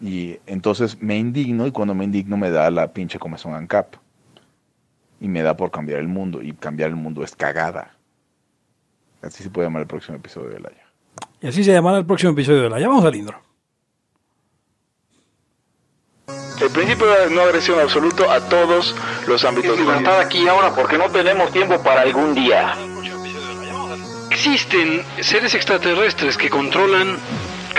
Y entonces me indigno y cuando me indigno me da la pinche comezón ANCAP. Y me da por cambiar el mundo. Y cambiar el mundo es cagada. Así se puede llamar el próximo episodio de Laya. Y así se llamará el próximo episodio de Laya. Vamos al intro. El principio de no agresión absoluto a todos los ámbitos. Es libertad aquí y ahora porque no tenemos tiempo para algún día. Existen seres extraterrestres que controlan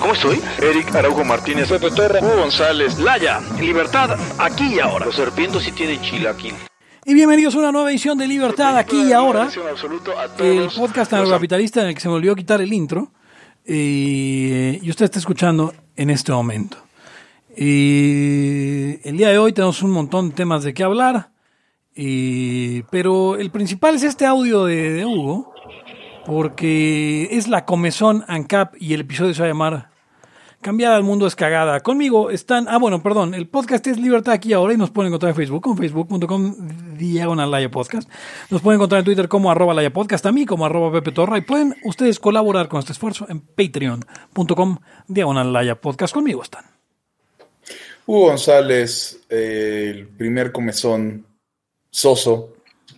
¿Cómo estoy? Eric Araujo Martínez, Pepe Torra, Hugo González, Laya, libertad aquí y ahora. Los serpientes sí tienen chilaquil. Y bienvenidos a una nueva edición de Libertad aquí y ahora. El podcast los anarcocapitalista en el que se me olvidó quitar el intro. eh, y usted está escuchando en este momento. Y el día de hoy tenemos un montón de temas de qué hablar. y- pero el principal es este audio de, de Hugo. Porque es la comezón ANCAP y el episodio se va a llamar Cambiar al mundo es cagada. Conmigo están. Ah, bueno, perdón. El podcast es Libertad aquí ahora y nos pueden encontrar en Facebook con facebook.com diagonal Laya Podcast. Nos pueden encontrar en Twitter como arroba Laya Podcast, a mí como arroba Pepe Torra. Y pueden ustedes colaborar con este esfuerzo en patreon.com diagonal Laya Podcast. Conmigo están. Hugo González, eh, el primer comezón soso,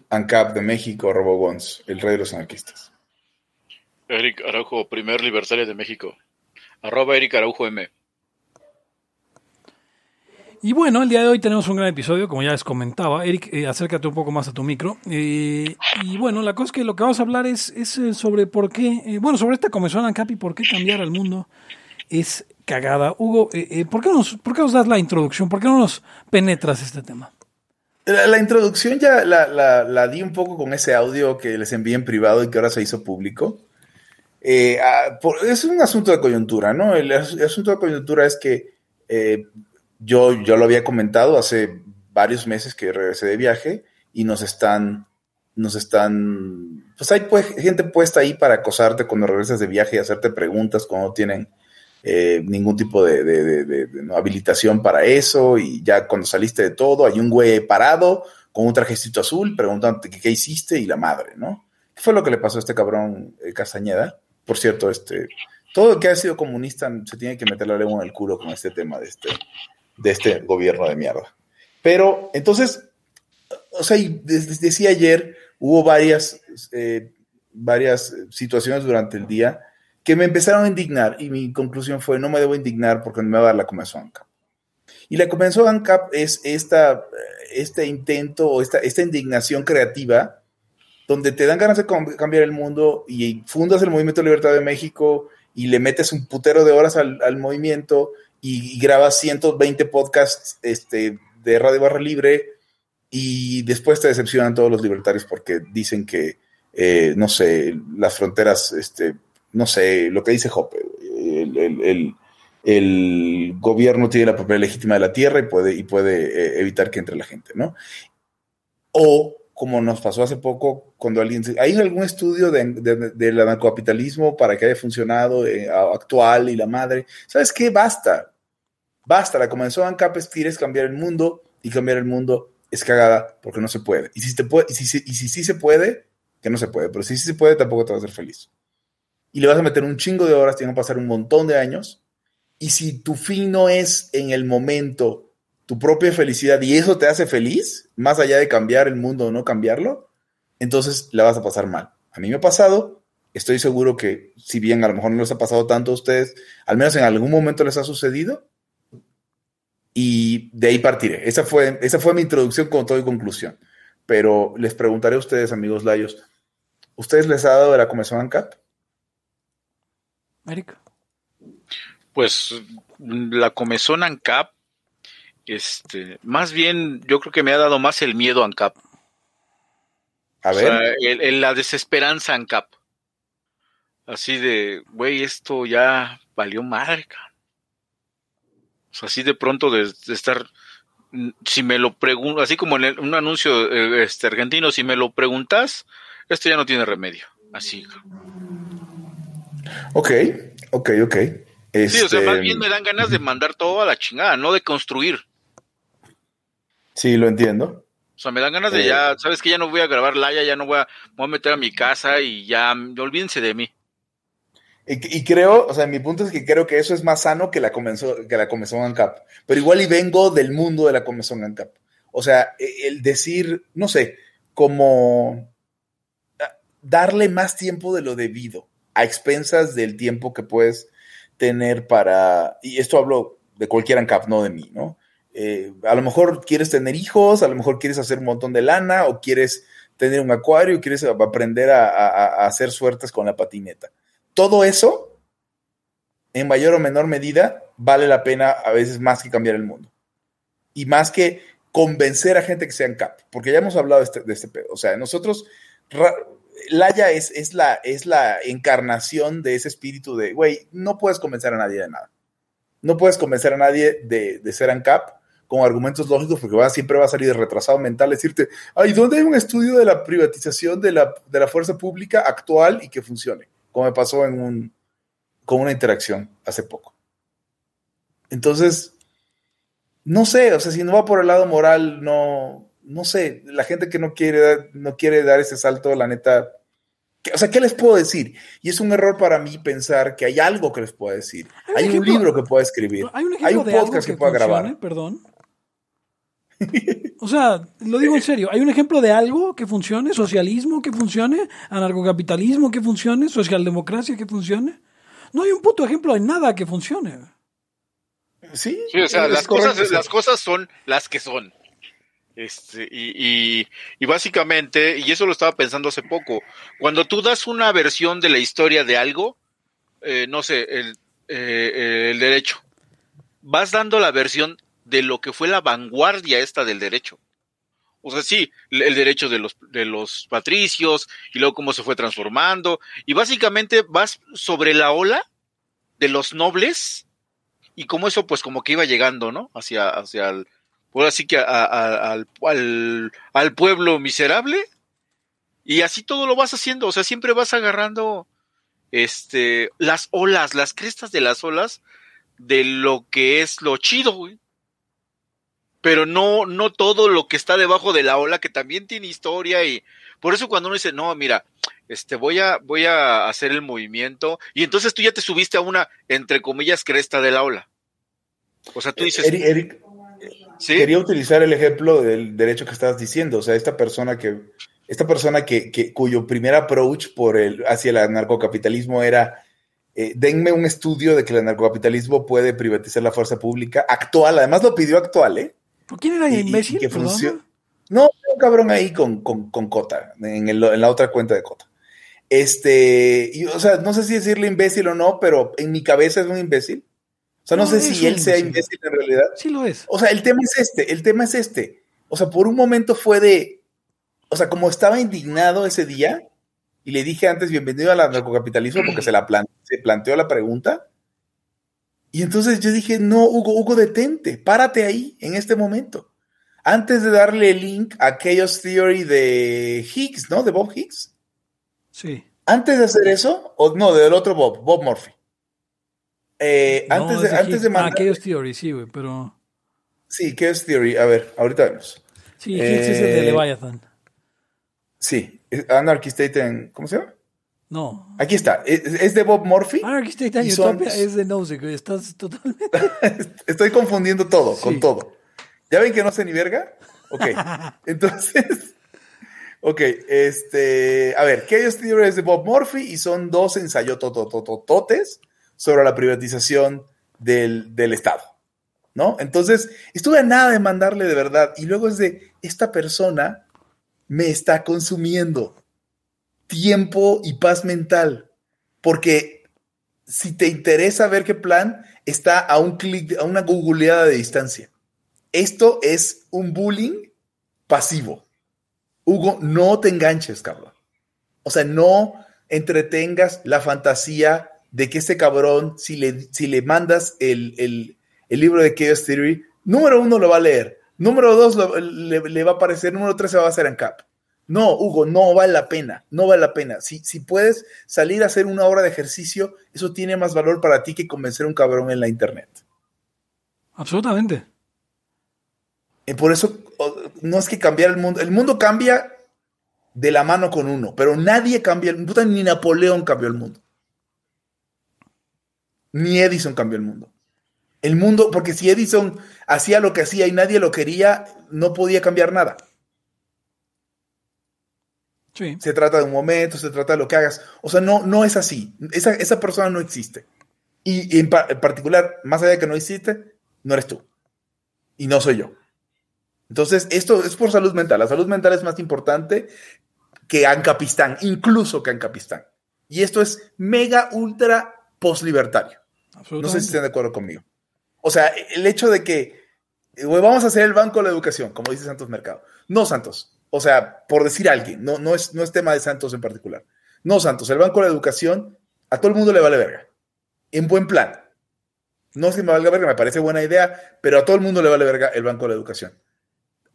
ANCAP de México, Robogons, el rey de los anarquistas. Eric Araujo, primer libertario de México. Arroba Eric Araujo M. Y bueno, el día de hoy tenemos un gran episodio, como ya les comentaba. Eric, eh, acércate un poco más a tu micro. Eh, y bueno, la cosa es que lo que vamos a hablar es, es eh, sobre por qué, eh, bueno, sobre esta comezón ANCAP y por qué cambiar al mundo es cagada. Hugo, eh, eh, ¿por, qué nos, ¿por qué nos das la introducción? ¿Por qué no nos penetras este tema? La, la introducción ya la, la- la di un poco con ese audio que les envié en privado y que ahora se hizo público. Eh, ah, es un asunto de coyuntura, ¿no? El, as- el asunto de coyuntura es que eh, yo, yo lo había comentado hace varios meses que regresé de viaje y nos están, nos están, pues hay gente puesta ahí para acosarte cuando regresas de viaje y hacerte preguntas cuando no tienen eh, ningún tipo de, habilitación para eso y ya cuando saliste de todo hay un güey parado con un trajecito azul preguntándote qué, qué hiciste y la madre, ¿no? ¿Qué fue lo que le pasó a este cabrón eh, Castañeda? Por cierto, este, todo el que ha sido comunista se tiene que meter la lengua en el culo con este tema de este, de este gobierno de mierda. Pero entonces, o sea, y decía ayer, hubo varias, eh, varias situaciones durante el día que me empezaron a indignar y mi conclusión fue, no me debo indignar porque me va a dar la comezón ANCAP. Y la comezón ANCAP es esta, este intento o esta, esta indignación creativa donde te dan ganas de cambiar el mundo y fundas el Movimiento Libertad de México y le metes un putero de horas al, al movimiento y, y grabas 120 podcasts este, de Radio Barra Libre y después te decepcionan todos los libertarios porque dicen que, eh, no sé, las fronteras, este, no sé, lo que dice el, el- el- el gobierno tiene la propiedad legítima de la tierra y puede, y puede eh, evitar que entre la gente, ¿no? O como nos pasó hace poco, cuando alguien... ¿Hay algún estudio de- de- del anarcocapitalismo para que haya funcionado eh, actual y la madre? ¿Sabes qué? Basta. Basta. La comenzó ANCAP es quieres cambiar el mundo y cambiar el mundo es cagada porque no se puede. Y si, te puede, y si, si- y si sí se puede, que no se puede, pero si sí se puede, tampoco te vas a hacer feliz. Y le vas a meter un chingo de horas, tienen que pasar un montón de años. Y si tu fin no es en el momento tu propia felicidad y eso te hace feliz, más allá de cambiar el mundo o no cambiarlo, entonces la vas a pasar mal. A mí me ha pasado, estoy seguro que si bien a lo mejor no les ha pasado tanto a ustedes, al menos en algún momento les ha sucedido. Y de ahí partiré. Esa fue, esa fue mi introducción con todo y conclusión. Pero les preguntaré a ustedes, amigos layos, ¿ustedes les ha dado de la comezón ANCAP? Eric. Pues la comezón ANCAP Este, más bien, yo creo que me ha dado más el miedo a ANCAP. A O ver. sea, el- el- la desesperanza ANCAP. Así de, güey, esto ya valió madre. O sea, así de pronto de, de estar, mm, si me lo pregunto, así como en el- un anuncio eh, este, argentino, si me lo preguntas, esto ya no tiene remedio. Así. Ok, ok, ok. Sí, o sea, Este, más bien me dan ganas de mandar todo a la chingada, no de construir. Sí, lo entiendo. O sea, me dan ganas de Eh. ya, sabes que ya no voy a grabar Laya, ya no voy a, voy a meter a mi casa y ya, olvídense de mí. Y, y creo, o sea, mi punto es que creo que eso es más sano que la comenzó, que la comezón ANCAP. Pero igual y vengo del mundo de la comezón ANCAP. O sea, e- el decir, no sé, como darle más tiempo de lo debido a expensas del tiempo que puedes tener para, y esto hablo de cualquier ANCAP, no de mí, ¿no? Eh, a lo mejor quieres tener hijos, a lo mejor quieres hacer un montón de lana, o quieres tener un acuario, quieres aprender a, hacer suertes con la patineta. Todo eso, en mayor o menor medida, vale la pena a veces más que cambiar el mundo. Y más que convencer a gente que sean cap, porque ya hemos hablado de este, este pedo. O sea, nosotros, es, la, es la encarnación de ese espíritu de, güey, no puedes convencer a nadie de nada. No puedes convencer a nadie de, de ser ANCAP con argumentos lógicos porque va, siempre va a salir retrasado mental decirte, ay, ¿dónde hay un estudio de la privatización de la, de la fuerza pública actual y que funcione? Como me pasó en un, con una interacción hace poco. Entonces, no sé, o sea, si no va por el lado moral, no, no sé, la gente que no quiere, no quiere dar ese salto, la neta, ¿qué- o sea, ¿qué les puedo decir? Y es un error para mí pensar que hay algo que les pueda decir. Hay un Hay un ejemplo- libro que pueda escribir. Hay un Hay ejemplo un de algo podcast que que pueda funcione, grabar. perdón. O sea, lo digo en serio, ¿hay un ejemplo de algo que funcione? ¿Socialismo que funcione? ¿Anarcocapitalismo que funcione? ¿Socialdemocracia que funcione? No hay un puto ejemplo de nada que funcione. Sí, Sí, o sea, es las correcto, cosas, sí. las cosas son las que son. Este, y, y, y básicamente, y eso lo estaba pensando hace poco, cuando tú das una versión de la historia de algo, eh, no sé, el, eh, derecho, vas dando la versión de lo que fue la vanguardia esta del derecho. O sea, sí, el el derecho de los, de los patricios y luego cómo se fue transformando. Y básicamente vas sobre la ola de los nobles y cómo eso pues como que iba llegando, ¿no? Hacia, hacia el, ahora sí que a- a- al, al, al pueblo miserable. Y así todo lo vas haciendo, o sea, siempre vas agarrando este las olas, las crestas de las olas de lo que es lo chido, güey. Pero no, no todo lo que está debajo de la ola, que también tiene historia, y por eso cuando uno dice, no, mira, este, voy a, voy a hacer el movimiento, y entonces tú ya te subiste a una, entre comillas, cresta de la ola. O sea, tú dices, Eric, Eric, ¿sí? quería utilizar el ejemplo del derecho que estabas diciendo, o sea, esta persona que, esta persona que, que- cuyo primer approach por el, hacia el anarcocapitalismo era, eh, denme un estudio de que el anarcocapitalismo puede privatizar la fuerza pública actual, además lo pidió actual, ¿eh? ¿Por quién era el imbécil? y que funciona. No, un cabrón ahí con, con, con Cota, en, el- en la otra cuenta de Cota. Este, y, o sea, no sé si decirle imbécil o no, pero en mi cabeza es un imbécil. O sea, no, No, sé si él sea imbécil. en realidad. Sí lo es. O sea, el tema es este, el tema es este. O sea, por un momento fue de, o sea, como estaba indignado ese día, y le dije antes, bienvenido al anarcocapitalismo, porque se, la se planteó la pregunta. Y entonces yo dije, no, Hugo, Hugo, detente, párate ahí, en este momento. Antes de darle el link a Chaos Theory de Higgs, ¿no? De Bob Higgs. Sí. Antes de hacer eso, o no, del otro Bob, Bob Murphy. Eh, No, antes, de, de antes de. Ah, mandar... Chaos Theory, sí, güey, pero... Sí, Chaos Theory, a ver, ahorita vemos. Sí, Higgs es el de Eh, Leviathan. Sí, Anarchy State en. ¿Cómo se llama? No. Aquí está. Es, es de Bob Murphy. Anarchy State y son- Utopia es de Nozick, güey. Estás totalmente... Estoy confundiendo todo Sí. con todo. ¿Ya ven que no sé ni verga? Ok. Entonces. Ok, este. A ver, Chaos Theory es de Bob Murphy y son dos ensayotototototes sobre la privatización del, del Estado. ¿No? Entonces, estuve a nada de mandarle de verdad. Y luego es de esta persona me está consumiendo tiempo y paz mental. Porque si te interesa ver qué plan, está a un clic, a una googleada de distancia. Esto es un bullying pasivo. Hugo, no te enganches, cabrón. O sea, no entretengas la fantasía de que este cabrón, si le, si le mandas el, el, el libro de Chaos Theory, número uno lo va a leer, número dos lo- le, le va a aparecer, número tres se va a hacer en cap. No, Hugo, no vale la pena, no vale la pena. Si, si puedes salir a hacer una hora de ejercicio, eso tiene más valor para ti que convencer a un cabrón en la internet. Absolutamente. Y por eso no es que cambiar el mundo. El mundo cambia de la mano con uno, pero nadie cambia el mundo. Ni Napoleón cambió el mundo. Ni Edison cambió el mundo. El mundo, porque si Edison hacía lo que hacía y nadie lo quería, no podía cambiar nada. Sí. Se trata de un momento, se trata de lo que hagas. O sea, no, no es así. Esa, esa persona no existe. Y, y en, pa- en particular, más allá de que no existe, no eres tú. Y no soy yo. Entonces, esto es por salud mental. La salud mental es más importante que Ancapistán, incluso que Ancapistán. Y esto es mega, ultra postlibertario. No sé si están de acuerdo conmigo. O sea, el hecho de que eh, vamos a hacer el banco de la educación, como dice Santos Mercado. No, Santos. O sea, por decir alguien, no, no, es, no es tema de Santos en particular. No, Santos, el banco de la educación a todo el mundo le vale verga. En buen plan. No es que me valga verga, me parece buena idea, pero a todo el mundo le vale verga el banco de la educación.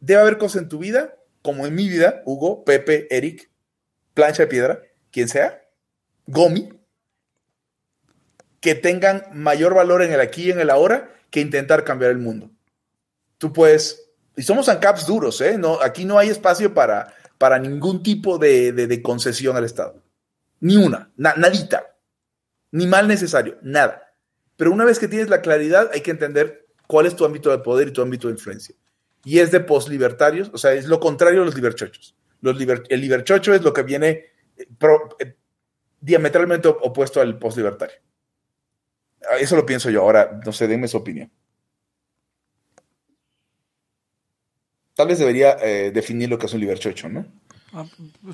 Debe haber cosas en tu vida, como en mi vida, Hugo, Pepe, Eric, Plancha de Piedra, quien sea, Gomi, que tengan mayor valor en el aquí y en el ahora que intentar cambiar el mundo. Tú puedes, y somos ANCAPs duros, ¿eh? No, aquí no hay espacio para, para ningún tipo de, de- concesión al Estado. Ni una, na- nadita. Ni mal necesario, nada. Pero una vez que tienes la claridad, hay que entender cuál es tu ámbito de poder y tu ámbito de influencia. Y es de poslibertarios, o sea, es lo contrario a los liberchochos. Los liber- el liberchocho es lo que viene eh, eh, diametralmente op- opuesto al poslibertario. Eso lo pienso yo. Ahora, no sé, denme su opinión. Tal vez debería eh, definir lo que es un liberchocho, ¿no? Ah,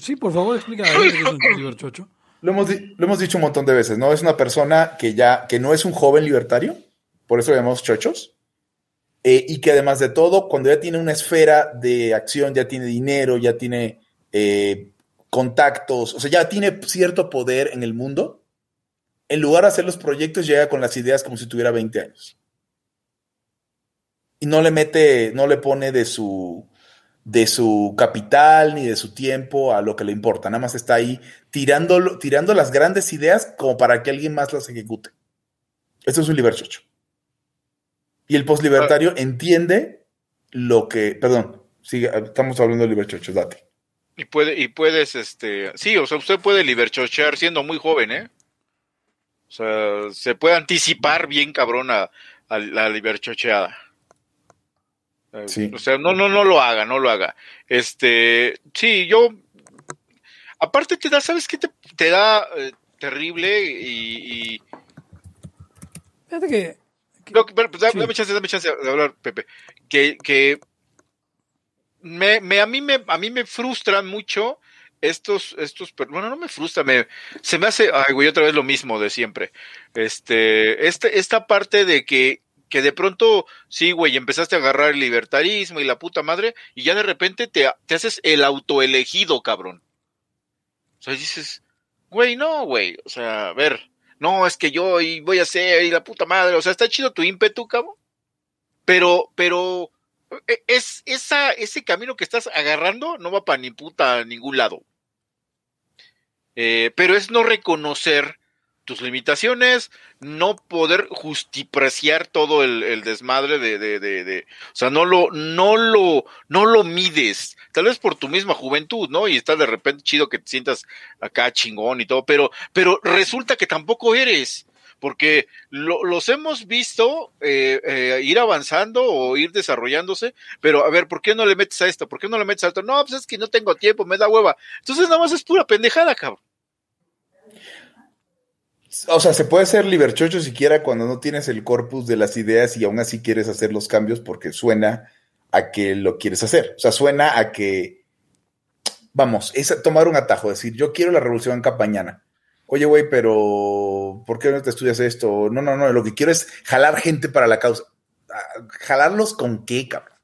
sí, por favor, explícame a ver qué es un liberchocho. Lo hemos, lo hemos dicho un montón de veces, ¿no? Es una persona que ya, que no es un joven libertario, por eso lo llamamos chochos, eh, y que además de todo, cuando ya tiene una esfera de acción, ya tiene dinero, ya tiene eh, contactos, o sea, ya tiene cierto poder en el mundo, en lugar de hacer los proyectos, llega con las ideas como si tuviera 20 años. Y no le mete, no le pone de su, de su capital ni de su tiempo a lo que le importa, nada más está ahí tirando, tirando las grandes ideas como para que alguien más las ejecute. Esto es un liberchocho. Y el postlibertario entiende lo que, perdón, sigue, estamos hablando de liberchochos, date. Y puede, y puedes, este, sí, o sea, usted puede liberchochear siendo muy joven, ¿eh? O sea, se puede anticipar bien cabrón a, a la liberchocheada. Eh, Sí. O sea, no, no, no lo haga, no lo haga. Este, sí, yo, aparte te da, ¿sabes qué te, te da eh, terrible y, y Fíjate que. que- no, pero, pues, dame, Sí. dame chance, dame chance de hablar, Pepe. Que, que me, me, a mí me, a mí me frustran mucho estos, estos, bueno, no me frustra, me, se me hace, ay, güey, otra vez lo mismo de siempre. Este, este, esta parte de que, que de pronto, sí, güey, empezaste a agarrar el libertarismo y la puta madre, y ya de repente te, te haces el autoelegido, cabrón. O sea, dices, güey, no, güey, o sea, a ver, no, es que yo y voy a hacer y la puta madre, o sea, está chido tu ímpetu, cabrón, pero, pero, e- es, esa, ese camino que estás agarrando no va para ni puta a ningún lado. Eh, pero es no reconocer tus limitaciones, no poder justipreciar todo el, desmadre de, de, de, de- o sea, no lo, no lo, no lo mides, tal vez por tu misma juventud, ¿no? Y está de repente chido que te sientas acá chingón y todo, pero, pero resulta que tampoco eres, porque lo- los hemos visto eh, eh, ir avanzando o ir desarrollándose, pero a ver, ¿por qué no le metes a esto? ¿Por qué no le metes a esto? No, pues es que no tengo tiempo, me da hueva. Entonces nada más es pura pendejada, cabrón. O sea, se puede ser liberchocho siquiera cuando no tienes el corpus de las ideas y aún así quieres hacer los cambios porque suena a que lo quieres hacer. O sea, suena a que, vamos, es tomar un atajo, decir, yo quiero la revolución en mañana. Oye, güey, pero ¿por qué no te estudias esto? No, no, no, lo que quiero es jalar gente para la causa. Ah, ¿Jalarlos con qué, cabrón?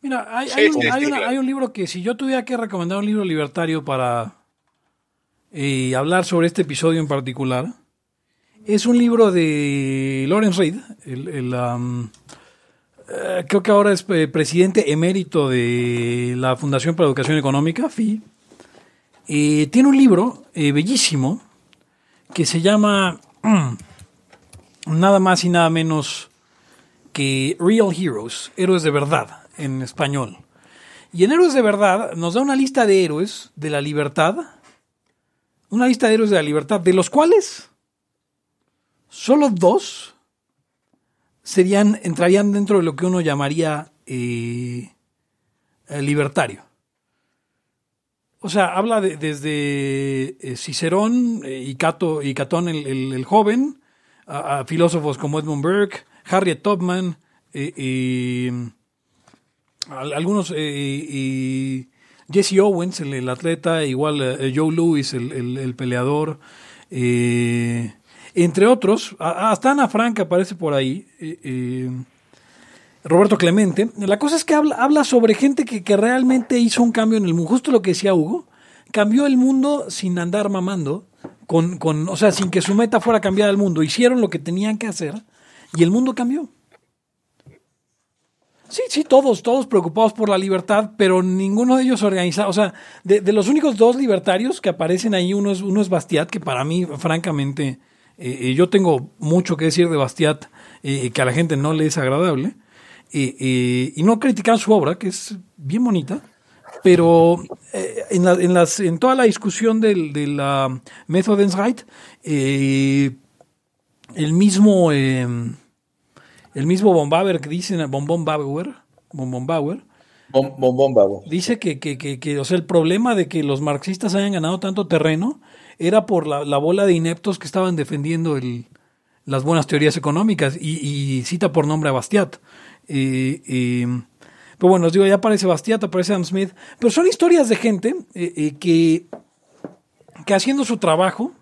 Mira, hay, Sí, un, sí, hay sí, una- claro. hay un libro que si yo tuviera que recomendar un libro libertario para eh, hablar sobre este episodio en particular, es un libro de Lawrence Reed, el, el, um, eh, creo que ahora es eh, presidente emérito de la Fundación para Educación Económica, FI. Eh, tiene un libro eh, bellísimo que se llama nada más y nada menos que Real Heroes, héroes de verdad en español. Y en Héroes de verdad nos da una lista de héroes de la libertad, una lista de héroes de la libertad, de los cuales solo dos serían, entrarían dentro de lo que uno llamaría eh, libertario. O sea, habla de- desde eh, Cicerón eh, y, Cato, y Catón el, el- joven, a, filósofos como Edmund Burke, Harriet Tubman, eh, al- algunos, y Jesse Owens, el, atleta, igual Joe Louis, el, el- el peleador, entre otros, hasta Ana Frank aparece por ahí, Roberto Clemente. La cosa es que habla, habla sobre gente que, que realmente hizo un cambio en el mundo, justo lo que decía Hugo, cambió el mundo sin andar mamando, con, con, o sea, sin que su meta fuera cambiar el mundo, hicieron lo que tenían que hacer y el mundo cambió. Sí, sí, todos, todos preocupados por la libertad, pero ninguno de ellos organizado. O sea, de, de los únicos dos libertarios que aparecen ahí, uno es, uno es Bastiat, que para mí, francamente, eh, eh, yo tengo mucho que decir de Bastiat, eh, que a la gente no le es agradable, eh, eh, y no criticar su obra, que es bien bonita, pero eh, en, la- en, las, en toda la discusión del, de la Methodensreit, eh, el mismo... eh, el mismo Bombauer que dicen, Bombón Bauer, Bombón Bauer, Bom- Bombón babo. dice que, que, que, que, o sea, el problema de que los marxistas hayan ganado tanto terreno era por la, la bola de ineptos que estaban defendiendo el, las buenas teorías económicas y, cita por nombre a Bastiat. Eh, eh, pero bueno, os digo, ya aparece Bastiat, aparece Adam Smith, pero son historias de gente eh, que, que haciendo su trabajo,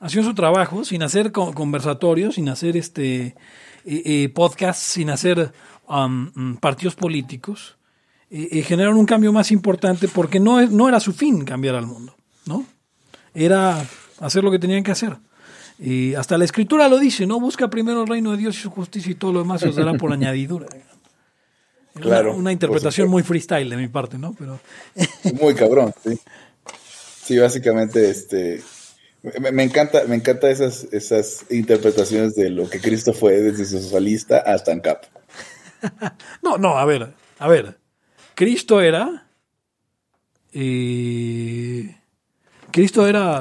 haciendo su trabajo, sin hacer co- conversatorios, sin hacer este podcasts, sin hacer mm, partidos políticos, generaron un cambio más importante porque no, no era su fin cambiar al mundo, ¿no? Era hacer lo que tenían que hacer. Y hasta la escritura lo dice, ¿no? Busca primero el reino de Dios y su justicia y todo lo demás se os dará por añadidura. Claro, Una, interpretación muy freestyle de mi parte, ¿no? Pero Muy cabrón, sí. Sí, básicamente, este. Me, me encanta, me encanta esas, esas interpretaciones de lo que Cristo fue desde socialista hasta ANCAP. No, no, a ver, a ver. Cristo era. eh, Cristo era.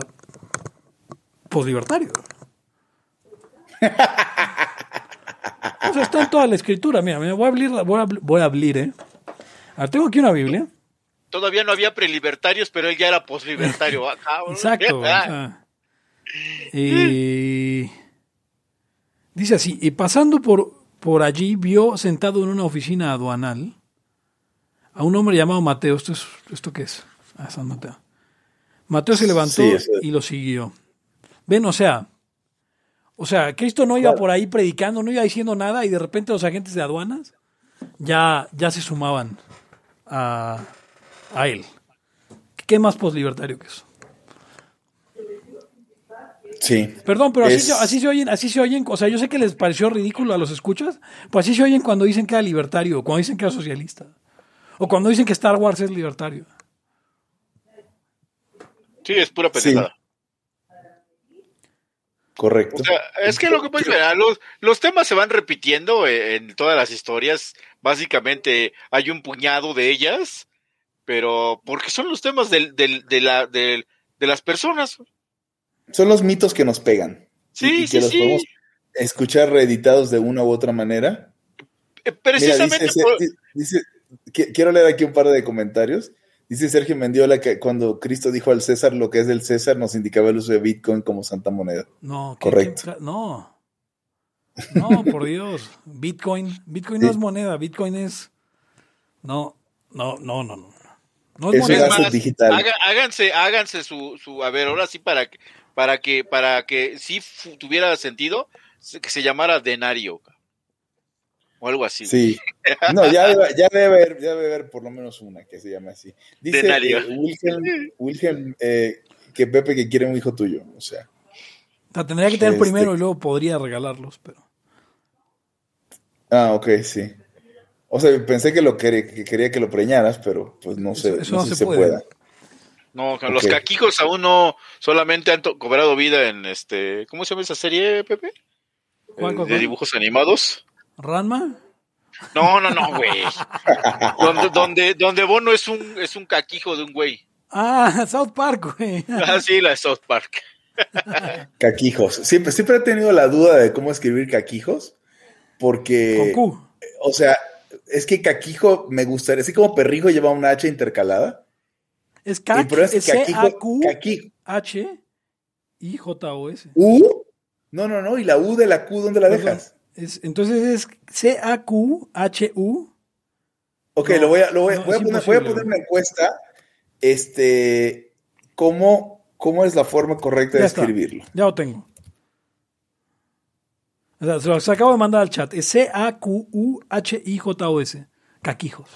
Poslibertario. O sea, está en toda la escritura. Mira, mira, voy a abrir, voy a, voy a abrir, ¿eh? A ver, tengo aquí una Biblia. Todavía no había prelibertarios, pero él ya era poslibertario. Ah. Exacto. o sea, eh, dice así, y pasando por, por allí vio sentado en una oficina aduanal a un hombre llamado Mateo. ¿Esto, es, ¿esto qué es? Ah, San Mateo. Mateo se levantó Sí, eso y lo siguió. Ven, o sea, o sea, Cristo no iba Claro. por ahí predicando, no iba diciendo nada y de repente los agentes de aduanas ya, ya se sumaban a, a él. ¿Qué más poslibertario que eso? Sí. Perdón, pero así, Es- se, así se oyen, así se oyen, o sea, yo sé que les pareció ridículo a los escuchas, pues así se oyen cuando dicen que era libertario, o cuando dicen que era socialista, o cuando dicen que Star Wars es libertario. Sí, es pura pendejada. Correcto. O sea, es que lo que pasa es que los, los temas se van repitiendo eh, en todas las historias. Básicamente hay un puñado de ellas, pero porque son los temas del, del, de, la, del- de las personas. Son los mitos que nos pegan. Sí, y, y sí, que los sí. podemos escuchar reeditados de una u otra manera. Eh, Mira, Precisamente dice, por- dice- dice- qui- quiero leer aquí un par de comentarios. Dice Sergio Mendiola que cuando Cristo dijo al César lo que es del César, nos indicaba el uso de Bitcoin como santa moneda. No, ¿qué- Correcto. qué- no. No, por Dios. Bitcoin, Bitcoin no es moneda, Bitcoin es no, no, no, no, no. No es Es más, digital. haga- háganse, háganse su, su, a ver, ahora sí para que, para que, para que sí tuviera sentido, se- que se llamara denario. O algo así. Sí. No, ya debe, ya debe haber, ya debe haber por lo menos una que se llame así. Dice Denario. eh, Wilhelm, Wilhelm, eh, que Pepe que quiere un hijo tuyo. O sea, O sea, tendría que tener Este- primero y luego podría regalarlos, pero. ah, ok, sí. O sea, pensé que lo quería, que quería que lo preñaras, pero pues no sé, Eso- eso no no sé se si se pueda. No, los Ok. caquijos aún no, solamente han cobrado vida en este, ¿cómo se llama esa serie, Pepe? ¿Cuál, Eh, cuál, de dibujos animados. ¿Ranma? No, no, no, güey. donde, donde, donde Bono es un, es un caquijo de un güey. Ah, South Park, güey. Ah, sí, la de South Park. Caquijos. Siempre, siempre he tenido la duda de cómo escribir caquijos, porque, Con Q. o sea, es que caquijo me gustaría, así como perrijo lleva una H intercalada. Es el CAC, problema es es que caquijo, C-A-Q-H-I-J-O-S. caquijo, U, no, no, no, y la U de la Q, ¿dónde la Perdón. dejas? Es- entonces es C-A-Q-H-U. Ok, No, lo voy a, lo voy, no, voy a poner, voy a poner una encuesta. Este, ¿cómo, ¿cómo es la forma correcta Ya de está. escribirlo? Ya lo tengo. O sea, se los acabo de mandar al chat. Es C-A-Q-U-H-I-J-O-S. Caquijos.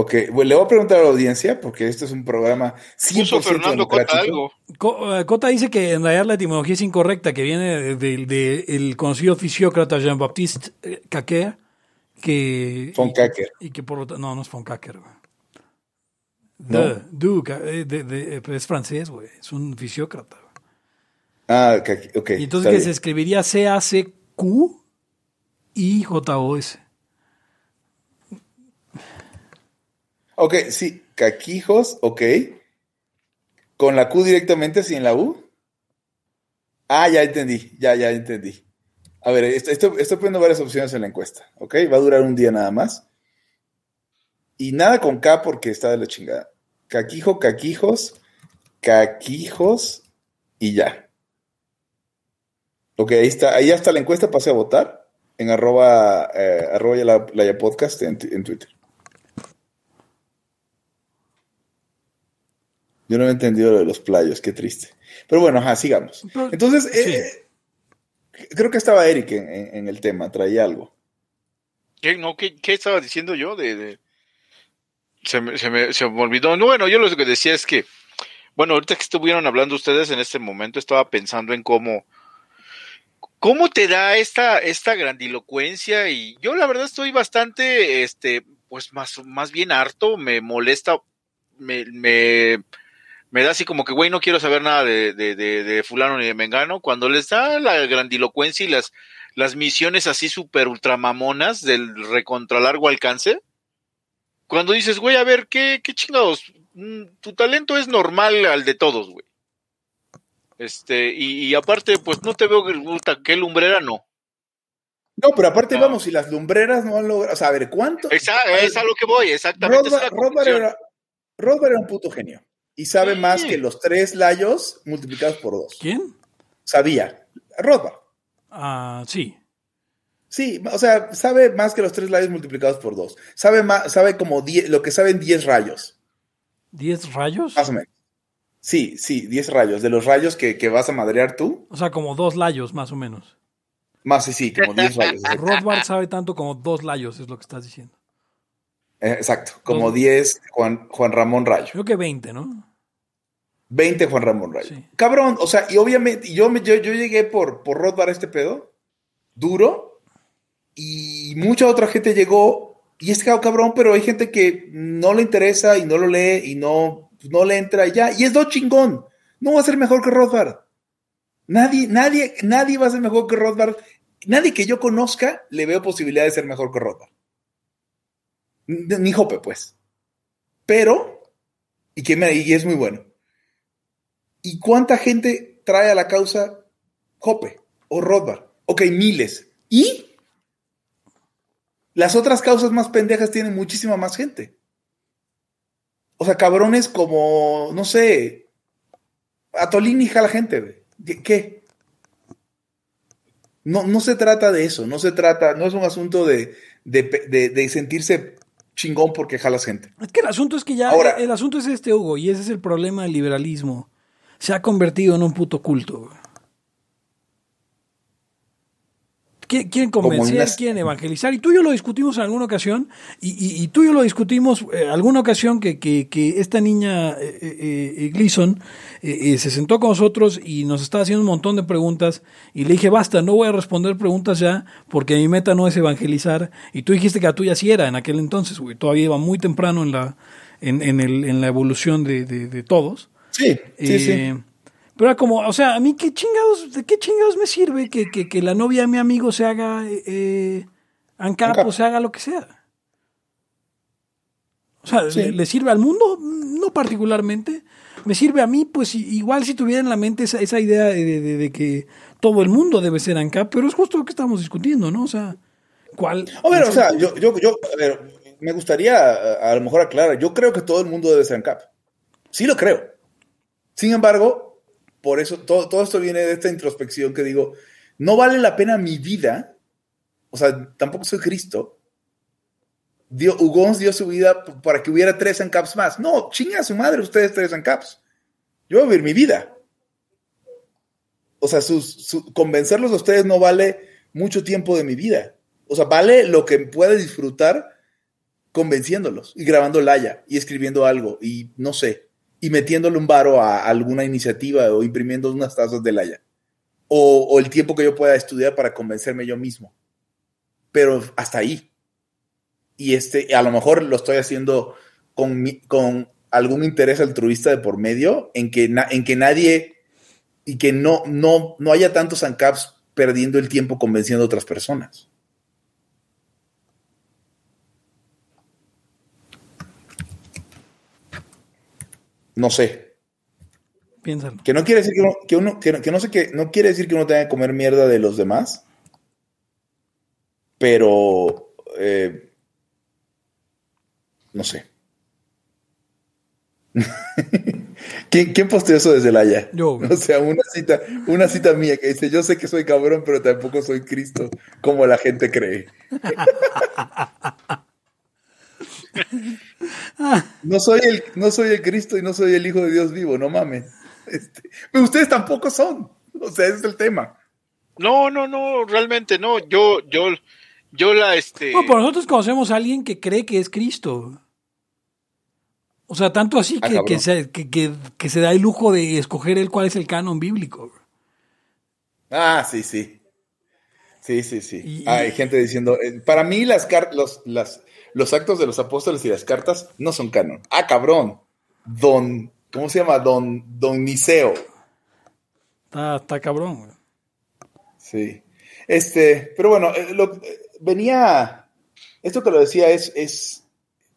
Ok, bueno, le voy a preguntar a la audiencia, porque este es un programa 100% Puso Fernando Cota democrático. algo. Eh, Cota dice que en realidad la etimología es incorrecta, que viene del de, de- conocido fisiócrata Jean-Baptiste eh, Caquer, que... Von y- que por lo ta- No, no es Von güey. ¿No? De- eh, de- de- es francés, güey. Es un fisiócrata. Ah, ok. Y entonces que bien. se escribiría C-A-C-Q-I-J-O-S. Ok, sí, caquijos, ok. ¿Con la Q directamente sin la U? Ah, ya entendí, ya, ya entendí. A ver, esto- esto- estoy poniendo varias opciones en la encuesta, ¿ok? Va a durar un día nada más. Y nada con K porque está de la chingada. Caquijo, caquijos, caquijos y ya. Ok, ahí está, ahí ya está la encuesta, pasé a votar en arroba, eh, arroba la, la podcast en Twitter. Yo no he entendido lo de los playos, qué triste. Pero bueno, ajá, sigamos. Pero- Entonces, sí. eh, creo que estaba Eric en, en- en el tema, traía algo. ¿Qué, no, ¿qué, qué estaba diciendo yo? De, de- Se, me, se, me, se me olvidó. No, bueno, yo lo que decía es que, bueno, ahorita que estuvieron hablando ustedes en este momento, estaba pensando en cómo, cómo te da esta, esta grandilocuencia y yo la verdad estoy bastante, este, pues más, más bien harto, me molesta, me, me, me da así como que, güey, no quiero saber nada de, de, de, de fulano ni de mengano, cuando les da la grandilocuencia y las, las misiones así súper ultramamonas del recontra largo alcance, cuando dices, güey, a ver, ¿qué, qué chingados? Mm, Tu talento es normal al de todos, güey. Este, y, y aparte, pues no te veo que, lumbrera no. No, pero aparte, No. vamos, si las lumbreras no han logrado. O sea, a ver, ¿cuánto? Esa, es a lo que voy, exactamente. conclusión. era, era un puto genio. Y sabe más que los tres layos multiplicados por dos. ¿Quién? Sabía. Rothbard. Ah, sí. Sí, o sea, sabe más que los tres layos multiplicados por dos. Sabe más, sabe como die- lo que saben 10 rayos, ¿Diez rayos? más o menos. Sí, sí, 10 rayos. De los rayos que, que vas a madrear tú, O sea, como dos layos, más o menos. más sí, sí, como 10 rayos. Rothbard sabe tanto como dos layos, es lo que estás diciendo. Eh, Exacto, como Dos. 10 Juan, Juan Ramón Rayo. Creo que 20, ¿no? 20 Juan Ramón Rayo. Sí. Cabrón, o sea, y obviamente, yo, yo, yo llegué por, por Rothbard a este pedo, duro, y mucha otra gente llegó, y es que, cabrón, pero hay gente que no le interesa y no lo lee y no, no le entra y ya, y es do chingón. No va a ser mejor que Rothbard. Nadie, nadie, nadie va a ser mejor que Rothbard. Nadie que yo conozca le veo posibilidad de ser mejor que Rothbard. Ni Hoppe, pues. Pero, y que me- y es muy bueno. ¿Y cuánta gente trae a la causa Hoppe o Rothbard? Ok, miles. ¿Y? Las otras causas más pendejas tienen muchísima más gente. O sea, cabrones como, no sé, Atolini jala gente. ¿Qué- ¿Qué? No, no se trata de eso, no se trata, no es un asunto de, de- de sentirse chingón porque jalas gente. Es que el asunto es que ya, Ahora- el asunto es este, Hugo, y ese es el problema del liberalismo. Se ha convertido en un puto culto. güey. Qui- Quieren convencer, unas- quieren evangelizar. Y tú y yo lo discutimos en alguna ocasión. Y, y- y tú y yo lo discutimos eh, alguna ocasión que, que- que esta niña eh, eh, eh, Gleason eh, eh, se sentó con nosotros y nos estaba haciendo un montón de preguntas. Y le dije, basta, no voy a responder preguntas ya porque mi meta no es evangelizar. Y tú dijiste que la tuya sí era en aquel entonces, güey. Todavía iba muy temprano en la, en, en el- en la evolución de, de- de todos. Sí, sí, sí. Pero era como, o sea, a mí qué chingados, ¿de qué chingados me sirve que, que, que la novia de mi amigo se haga eh, eh, o se haga lo que sea? O sea, Sí. ¿le, le sirve al mundo? No particularmente. Me sirve a mí, pues igual si tuviera en la mente esa, esa idea de, de- de que todo el mundo debe ser ANCAP, pero es justo lo que estamos discutiendo, ¿no? O sea, ¿cuál? A ver, o sea, yo, yo, yo, a ver, me gustaría a, a lo mejor aclarar, yo creo que todo el mundo debe ser ANCAP. Sí lo creo. Sin embargo, por eso todo, todo esto viene de esta introspección que digo, no vale la pena mi vida, o sea, tampoco soy Cristo. Dio, dio su vida para que hubiera tres ANCAPs más. No, chinga a su madre ustedes tres ANCAPs. Yo voy a vivir mi vida. O sea, sus- su- convencerlos a ustedes no vale mucho tiempo de mi vida. O sea, vale lo que pueda disfrutar convenciéndolos y grabando Laya y escribiendo algo y no sé, y metiéndole un varo a alguna iniciativa o imprimiendo unas tazas de Laya. O, el tiempo que yo pueda estudiar para convencerme yo mismo. Pero hasta ahí. Y este, a lo mejor lo estoy haciendo con, con algún interés altruista de por medio, en que, en que nadie y que no, no, no haya tantos ANCAPs perdiendo el tiempo convenciendo a otras personas. No sé. Piénsalo. Que no quiere decir que uno, que uno- que no, que no sé que no quiere decir que uno tenga que comer mierda de los demás. Pero eh, no sé. ¿Quién, quién posteó eso desde la ya? Yo. O sea, una cita, una cita mía que dice, yo sé que soy cabrón, pero tampoco soy Cristo, como la gente cree. No soy el, no soy el Cristo y no soy el Hijo de Dios vivo, no mames. Este, pero ustedes tampoco son. O sea, ese es el tema. No, no, no, realmente no. Yo, yo, yo la, este. No, pero nosotros conocemos a alguien que cree que es Cristo. O sea, tanto así Ah, que, que se, que, que- que se da el lujo de escoger el cuál es el canon bíblico. Ah, sí, sí. Sí, sí, sí. Y- Hay gente diciendo, eh, para mí las car- los, las, los actos de los apóstoles y las cartas no son canon. Ah, cabrón. Don, ¿cómo se llama? Don, Don Niceo. Está, está cabrón. güey. Sí. Este, pero bueno, eh, lo- eh, venía, esto que lo decía es, es,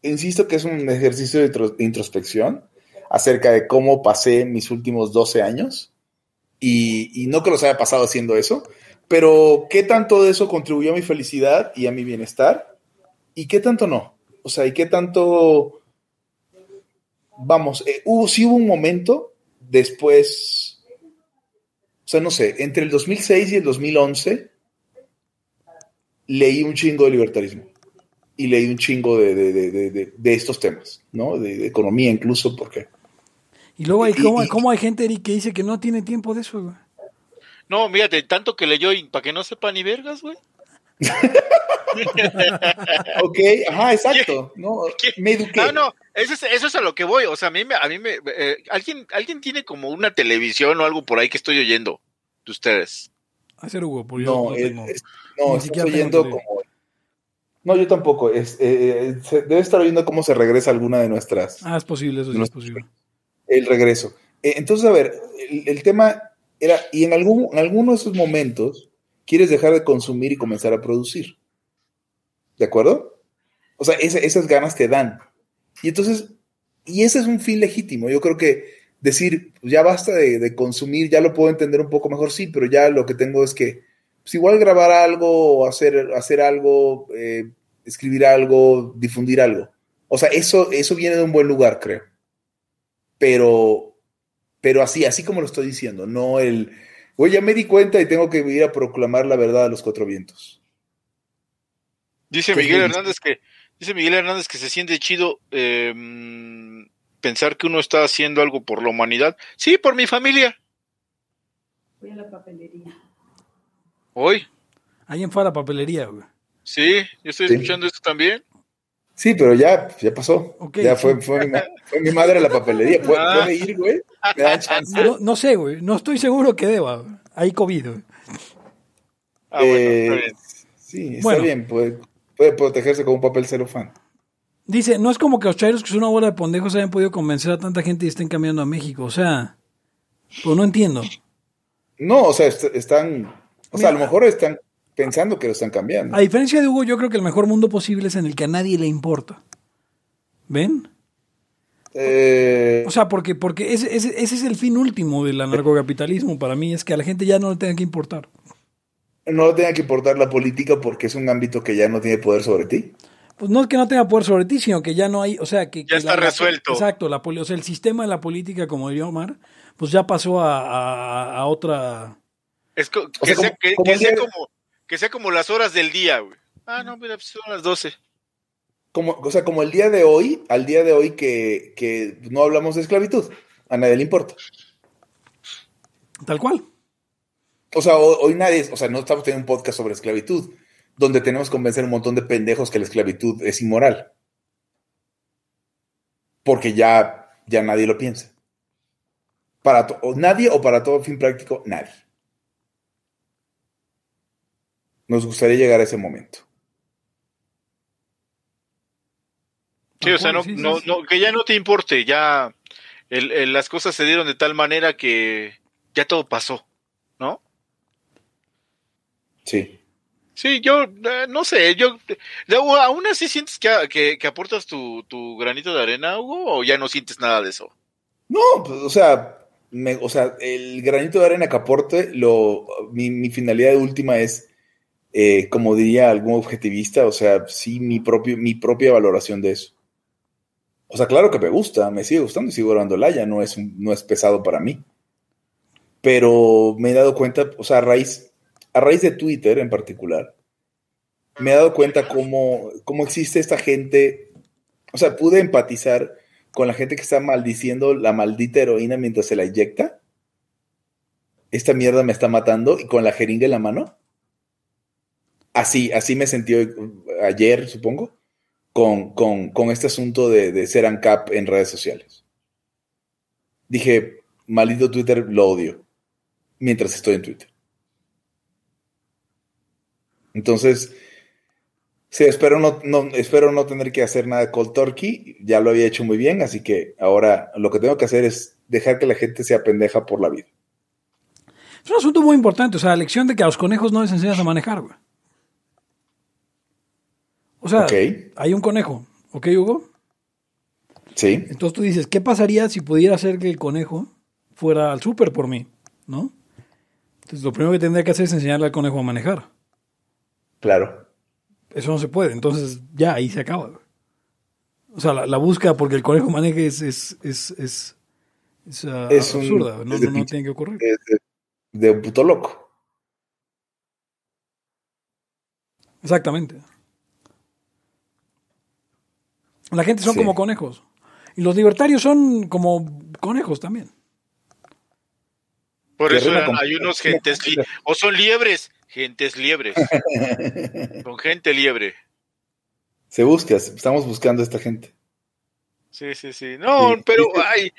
insisto que es un ejercicio de introspección acerca de cómo pasé mis últimos 12 años y, y no que los haya pasado haciendo eso, pero qué tanto de eso contribuyó a mi felicidad y a mi bienestar y qué tanto no. O sea, y qué tanto, vamos, eh, hubo, sí hubo un momento después, o sea, no sé, entre el 2006 y el 2011 leí un chingo de libertarismo y leí un chingo de, de- de- de- de- de estos temas, ¿no? De, de economía incluso, porque... Y luego hay, Y- ¿cómo, y- cómo hay gente Eric, que dice que no tiene tiempo de eso. güey? No, mírate, tanto que leyó para que no sepa ni vergas, güey. Ok, ajá, exacto. No, me eduqué. Ah, no, eso es, eso es a lo que voy. O sea, a mí me, a mí me, eh, alguien, alguien tiene como una televisión o algo por ahí que estoy oyendo de ustedes. Hacer Hugo, No, yo no es- no, tengo oyendo como... No, yo tampoco. Es, eh, eh, se- debe estar oyendo cómo se regresa alguna de nuestras... Ah, es posible, eso sí no es es- posible. el regreso. Eh, entonces, a ver, el, el tema era, y en, algún, en alguno de esos momentos quieres dejar de consumir y comenzar a producir. ¿De acuerdo? O sea, esa- esas ganas te dan. Y entonces, y ese es un fin legítimo. Yo creo que decir, ya basta de, consumir, ya lo puedo entender un poco mejor, sí, pero ya lo que tengo es que, pues igual grabar algo, hacer, hacer algo, eh, escribir algo, difundir algo. O sea, eso, eso viene de un buen lugar, creo pero, pero así, así como lo estoy diciendo, no el, oye, ya me di cuenta y tengo que ir a proclamar la verdad a los cuatro vientos. Dice ¿Qué Miguel? Hernández que, dice Miguel Hernández que se siente chido eh, mm, pensar que uno está haciendo algo por la humanidad. Sí, por mi familia. Voy a la papelería. Hoy. Ahí en la papelería, güey. Sí, yo estoy Sí. escuchando esto también. Sí, pero ya, ya pasó. Ya sí. fue, fue, mi, ma- fue mi madre a la papelería. ¿Puede, Ah. puede ir, güey? ¿Me dan chance? No, no sé, güey. No estoy seguro que deba. Hay COVID, güey. Ah, bueno, Eh, está bien. Sí, está Bueno. bien. Puede, puede protegerse con un papel celofán. Dice, no es como que los chairos que son una bola de pendejos hayan podido convencer a tanta gente y estén cambiando a México. O sea, pues no entiendo. No, o sea, est- están. O sea, a lo mejor están pensando que lo están cambiando. A diferencia de Hugo, yo creo que el mejor mundo posible es en el que a nadie le importa. ¿Ven? Eh, O sea, porque, porque ese, ese, ese es el fin último del anarcocapitalismo para mí, es que a la gente ya no le tenga que importar. no le tenga que importar la política porque es un ámbito que ya no tiene poder sobre ti. Pues no es que no tenga poder sobre ti, sino que ya no hay, o sea, que... Ya que está la- resuelto. exacto, la, poli- o sea, el sistema de la política, como diría Omar, pues ya pasó a, a- a otra... Es que, O sea, sea, como- que, como que el sea día- como, que sea como las horas del día, güey. Ah, no, mira, pues son las 12. Como, o sea, como el día de hoy, al día de hoy que, que no hablamos de esclavitud. A nadie le importa. Tal cual. O sea, hoy, hoy nadie, o sea, no estamos teniendo un podcast sobre esclavitud, donde tenemos que convencer a un montón de pendejos que la esclavitud es inmoral. Porque ya, ya nadie lo piensa. Para to- o nadie o para todo fin práctico, nadie. Nos gustaría llegar a ese momento. Sí, o sea, no, no, no, que ya no te importe, ya el- el- las cosas se dieron de tal manera que ya todo pasó, ¿no? Sí. Sí, yo eh, no sé, yo de- aún así sientes que, que, que aportas tu, tu granito de arena, Hugo, o ya no sientes nada de eso. No, pues, o sea, me- o sea, el granito de arena que aporte, lo, mi, mi finalidad última es, eh, como diría algún objetivista, o sea, sí, mi, propio, mi propia valoración de eso. O sea, claro que me gusta, me sigue gustando y sigo grabando Laya, no es, no es pesado para mí. Pero me he dado cuenta, o sea, a raíz, a raíz de Twitter en particular, me he dado cuenta cómo, cómo existe esta gente, o sea, pude empatizar con la gente que está maldiciendo la maldita heroína mientras se la inyecta. Esta mierda me está matando y con la jeringa en la mano. Así, así me sentí ayer, supongo, con, con, con este asunto de, de ser ANCAP en redes sociales. Dije, maldito Twitter, lo odio, mientras estoy en Twitter. Entonces, sí, espero no, no, espero no tener que hacer nada de cold turkey, ya lo había hecho muy bien, así que ahora lo que tengo que hacer es dejar que la gente sea pendeja por la vida. Es un asunto muy importante, o sea, la lección de que a los conejos no les enseñas a manejar, güey. O sea, hay un conejo, ¿ok, Hugo? Sí, Entonces tú dices, ¿qué pasaría si pudiera hacer que el conejo fuera al súper por mí? ¿No? Entonces lo primero que tendría que hacer es enseñarle al conejo a manejar. claro. Eso no se puede, entonces ya ahí se acaba. O sea, la, la búsqueda porque el conejo maneje es, es, es, es, es, ah, un- absurda, no, de no- no tiene que ocurrir. Es de, de un puto loco. Exactamente. La gente son Sí. como conejos. Y los libertarios son como conejos también. Por eso eran- hay unos gentes o son liebres, gentes liebres, con gente liebre. Se busca, estamos buscando a esta gente. Sí, sí, sí. No, Sí. pero ay,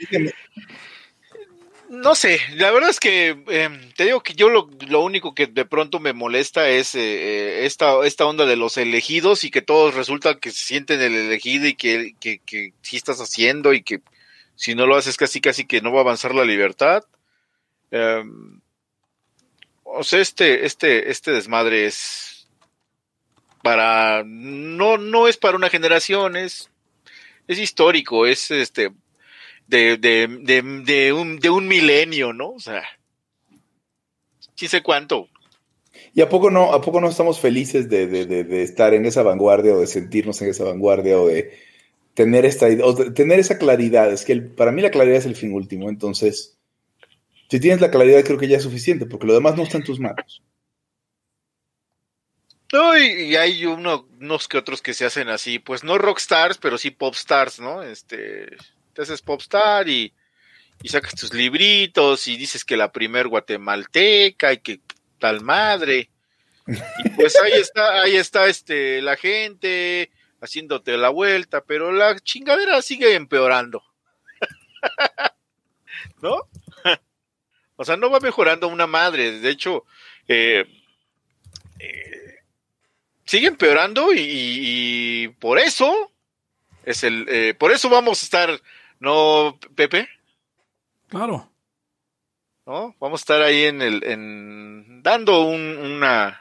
no sé, la verdad es que eh, te digo que yo lo, lo único que de pronto me molesta es eh, eh, esta, esta onda de los elegidos y que todos resulta que se sienten el elegido y que, que, sí estás haciendo y que si no lo haces casi casi que no va a avanzar la libertad. Eh, o sea, este, este, este desmadre es para, no, no es para una generación, es, es histórico, es este, de, de, de, de un, de un milenio, ¿no? O sea, sí sé cuánto. ¿Y a poco no, a poco no estamos felices de, de- de- de estar en esa vanguardia o de sentirnos en esa vanguardia o de tener esta idea, o de tener esa claridad? Es que el- para mí la claridad es el fin último, entonces, si tienes la claridad creo que ya es suficiente, porque lo demás no está en tus manos. No, y, y hay uno, unos que otros que se hacen así, pues no rockstars, pero sí popstars, ¿no? Este, te haces popstar y, y sacas tus libritos y dices que la primer guatemalteca y que tal madre. Y pues ahí está, ahí está este la gente haciéndote la vuelta, pero la chingadera sigue empeorando. ¿No? o sea, no va mejorando una madre. De hecho, eh, eh, sigue empeorando y, por eso es el, eh, por eso vamos a estar, ¿no, Pepe? Claro. ¿no? Vamos a estar ahí en el, en, dando un, una,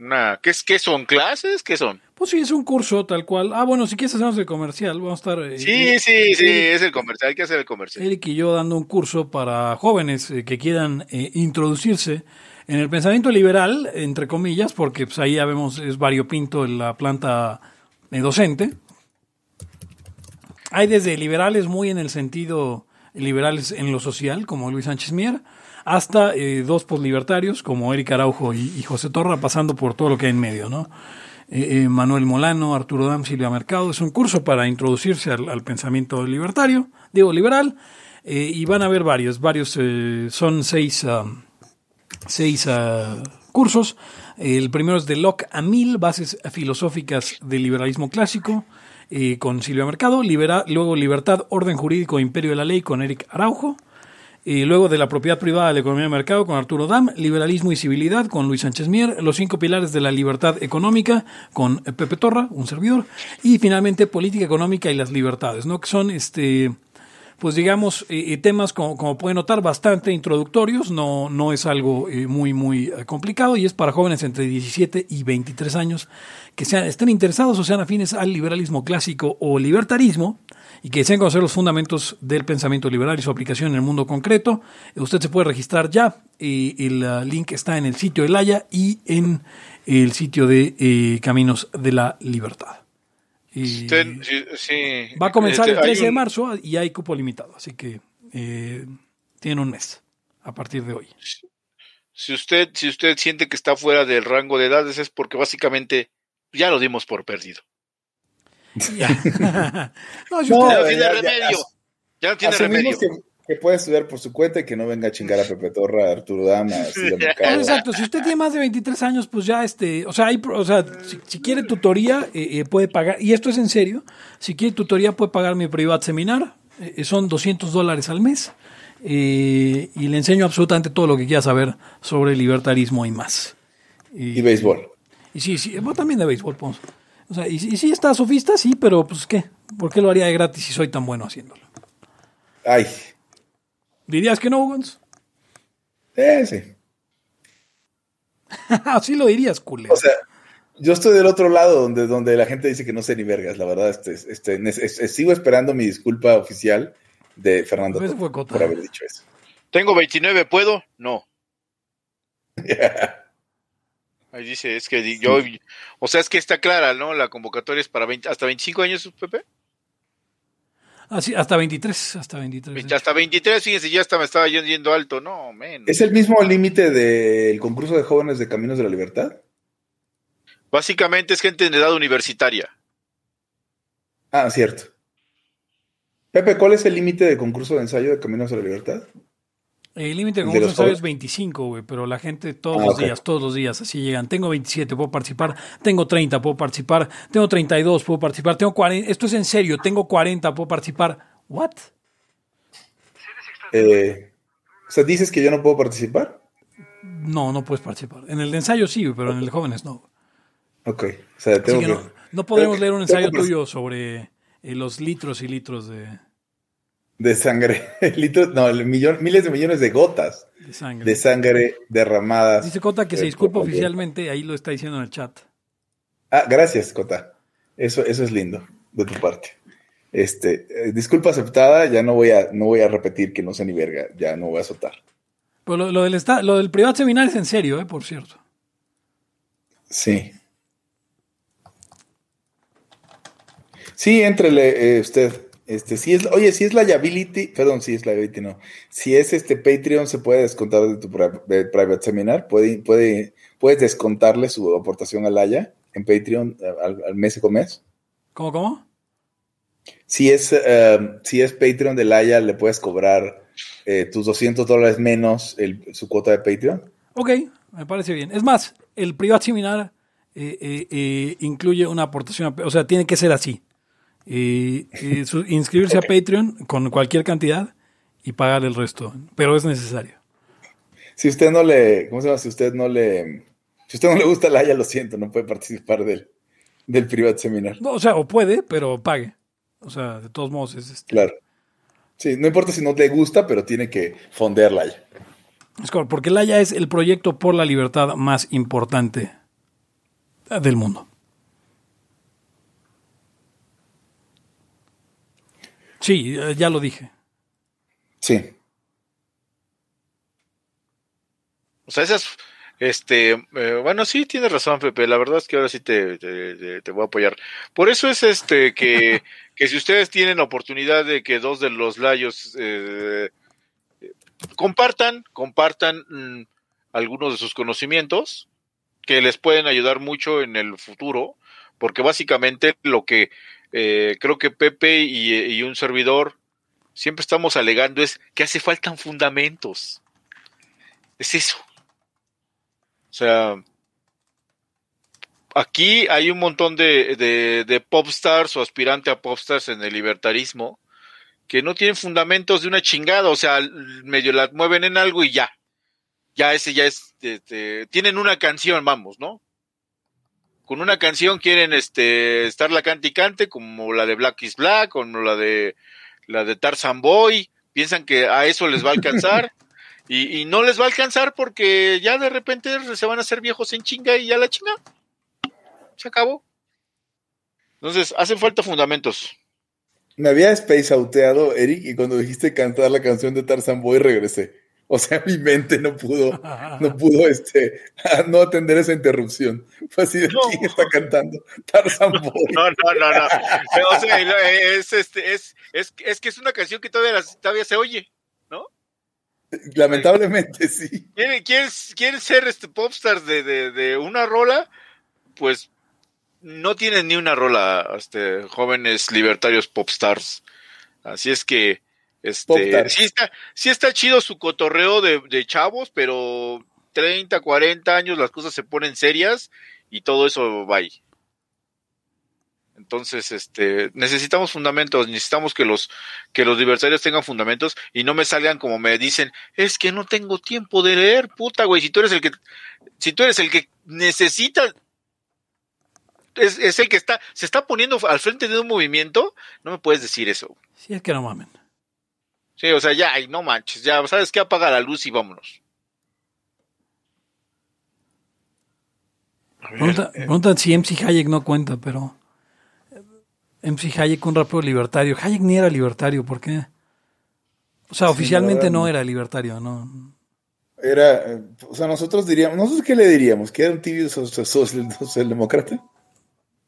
una, ¿qué es, qué son clases? ¿Qué son? Pues sí, es un curso tal cual. Ah, bueno, si quieres hacemos el comercial, vamos a estar... eh, Sí, sí, sí, es el comercial, hay que hacer el comercial. Eric y yo dando un curso para jóvenes eh, que quieran eh, introducirse en el pensamiento liberal, entre comillas, porque pues, ahí ya vemos, es variopinto en la planta docente. Hay desde liberales muy en el sentido liberales en lo social, como Luis Sánchez Mier, hasta eh, dos poslibertarios como Eric Araujo y, José Torra, pasando por todo lo que hay en medio, ¿no? Eh, eh, Manuel Molano, Arturo Dam, Silvia Mercado. Es un curso para introducirse al, pensamiento libertario, digo liberal, y van a haber varios, varios, son seis, ah, seis ah, cursos. El primero es de Locke a Mill, bases filosóficas del liberalismo clásico, eh, con Silvia Mercado. Libera- luego Libertad, Orden Jurídico, Imperio de la Ley, con Eric Araujo. Y luego de la propiedad privada de la economía de mercado con Arturo Dam, liberalismo y civilidad con Luis Sánchez Mier, los cinco pilares de la libertad económica con Pepe Torra, un servidor, y finalmente política económica y las libertades, ¿no? Que son este pues digamos, eh, eh, temas como, como pueden notar bastante introductorios, no, no es algo eh, muy, muy complicado y es para jóvenes entre 17 y 23 años que sean, estén interesados o sean afines al liberalismo clásico o libertarismo y que deseen conocer los fundamentos del pensamiento liberal y su aplicación en el mundo concreto. Usted se puede registrar ya, el ah, link está en el sitio de Laya y en el sitio de Caminos de la Libertad. Y- Usted- sí, sí. Va a comenzar Este, el hay 13 de un- marzo y hay cupo limitado, así que eh, tiene un mes a partir de hoy. Si usted, si usted siente que está fuera del rango de edades es porque básicamente ya lo dimos por perdido. Ya. no, si No, Ya no usted- tiene ya- ya- remedio. Ya no tiene remedio. Que, que puede estudiar por su cuenta y que no venga a chingar a Pepe Torra, a Arturo Dama, a. Exacto, si usted tiene más de 23 años, pues ya este, o sea, hay, o sea si, si quiere tutoría, eh, eh, puede pagar, y esto es en serio, si quiere tutoría puede pagar mi privado seminar, eh, son 200 dólares al mes, eh, y le enseño absolutamente todo lo que quiera saber sobre libertarismo y más. Y béisbol. Y sí, sí, bueno, también de béisbol, pues. O sea, y, y sí está sofista, sí, pero pues qué, ¿por qué lo haría de gratis si soy tan bueno haciéndolo? Ay, ¿Dirías que no, Gons? eh, sí. Así lo dirías, culero. O sea, yo estoy del otro lado donde, donde la gente dice que no sé ni vergas, la verdad. Este, este, sigo esperando mi disculpa oficial de Fernando Pues fue por haber dicho eso. Tengo 29, ¿puedo? No. Ahí dice, es que yo, o sea, es que está clara, ¿no? La convocatoria es para 20, hasta 25 años, Pepe. Así, hasta 23, hasta 23. Hasta 23, fíjense, ya hasta me estaba yendo alto, no, menos. ¿Es el mismo límite del concurso de jóvenes de Caminos de la Libertad? Básicamente es gente en edad universitaria. Ah, cierto. Pepe, ¿cuál es el límite de concurso de ensayo de Caminos de la Libertad? El límite de ¿De concurso los de ensayo jóvenes? es 25, güey, pero la gente todos Ah, los días, todos los días, así llegan. Tengo 27, puedo participar. Tengo 30, puedo participar. Tengo 32, puedo participar. Tengo 40, esto es en serio, tengo 40, puedo participar. ¿What? Eh, o sea, ¿dices que yo no puedo participar? No, no puedes participar. En el ensayo sí, pero en el de jóvenes no. Ok. O sea, tengo que que... no, que- leer un ensayo tuyo sobre eh, los litros y litros de, De sangre. Litros, no, el millón- miles de millones de gotas de sangre. de sangre derramadas. Dice Cota que se Eh, disculpa oficialmente, ahí lo está diciendo en el chat. Ah, gracias, Cota. Eso, eso es lindo de tu parte. Este, eh, disculpa aceptada, ya no voy a, no voy a repetir que no sé ni verga, ya no voy a azotar. Pero lo, lo del, esta- lo del privado seminar es en serio, eh, por cierto. Sí. Sí, entrele eh, usted. Este, si es, oye, si es liability, perdón, si es liability, no. Si es este Patreon, se puede descontar de tu de private seminar. Puede, puede, puedes descontarle su aportación al Haya en Patreon eh, al, al mes con mes. ¿Cómo, cómo? Si es, eh, si es Patreon del Haya, le puedes cobrar eh, tus 200 dólares menos el- su cuota de Patreon. Ok, me parece bien. Es más, el Privat Seminar eh, eh, eh, incluye una aportación, a- o sea, tiene que ser así. Su- inscribirse a Patreon con cualquier cantidad y pagar el resto, pero es necesario. Si usted no le, ¿cómo se llama? Si usted no le, si usted no le gusta Laia, lo siento, no puede participar del, del private seminar. No, o sea, o puede, pero pague. O sea, de todos modos es, este, Claro. Sí, no importa si no le gusta, pero tiene que fondear Laia. es correcto, porque Laia es el proyecto por la libertad más importante del mundo. Sí, eh, ya lo dije. Sí. O sea, esas, este, eh, bueno, sí, tienes razón, Pepe. La verdad es que ahora sí te, te, voy a apoyar. Por eso es este que, que si ustedes tienen la oportunidad de que dos de los layos eh, compartan, compartan mm, algunos de sus conocimientos que les pueden ayudar mucho en el futuro, porque básicamente lo que eh, creo que Pepe y, un servidor siempre estamos alegando es que hace faltan fundamentos. Es eso. O sea, aquí hay un montón de, de, de popstars o aspirante a popstars en el libertarismo que no tienen fundamentos de una chingada, o sea, medio la mueven en algo y ya. Ya ese ya es, este, tienen una canción, vamos, ¿no? Con una canción quieren este estar la cante y cante, como la de Black is Black, como la de la de Tarzan Boy, piensan que a eso les va a alcanzar. Y, y no les va a alcanzar porque ya de repente se van a hacer viejos en chinga y ya la chinga. Se acabó. Entonces, hacen falta fundamentos. Me había space auteado, Eric, y cuando dijiste cantar la canción de Tarzan Boy regresé. O sea, mi mente no pudo, no pudo este, no atender esa interrupción. Fue así de No. quién está cantando Tarzan Boy. No, no, no, no. O sea, es, este, es, es, es que es una canción que todavía, las- todavía se oye. Lamentablemente sí. ¿Quieren, quieren, quieren ser este popstars de, de, de una rola? Pues no tienen ni una rola, este, jóvenes libertarios popstars. Así es que, este, sí está, sí está chido su cotorreo de, de chavos, pero 30, 40 años las cosas se ponen serias y todo eso va ahí. Entonces, este, necesitamos fundamentos, necesitamos que los, que los libertarios tengan fundamentos y no me salgan como me dicen, es que no tengo tiempo de leer, puta, güey, si tú eres el que, si tú eres el que necesita, es, es el que está, se está poniendo al frente de un movimiento, no me puedes decir eso. Sí, es que no mamen. Sí, o sea, ya, ay, no manches, ya, ¿sabes qué? Apaga la luz y vámonos. A ver, Pregunta- preguntan si MC Hayek no cuenta, pero eh, MC Hayek, un rapero libertario. Hayek ni era libertario, ¿por qué? O sea, Sí, oficialmente no era libertario, ¿no? Era, eh, o sea, nosotros diríamos, ¿nosotros qué le diríamos? ¿Que era un tibio so- so- social- socialdemócrata?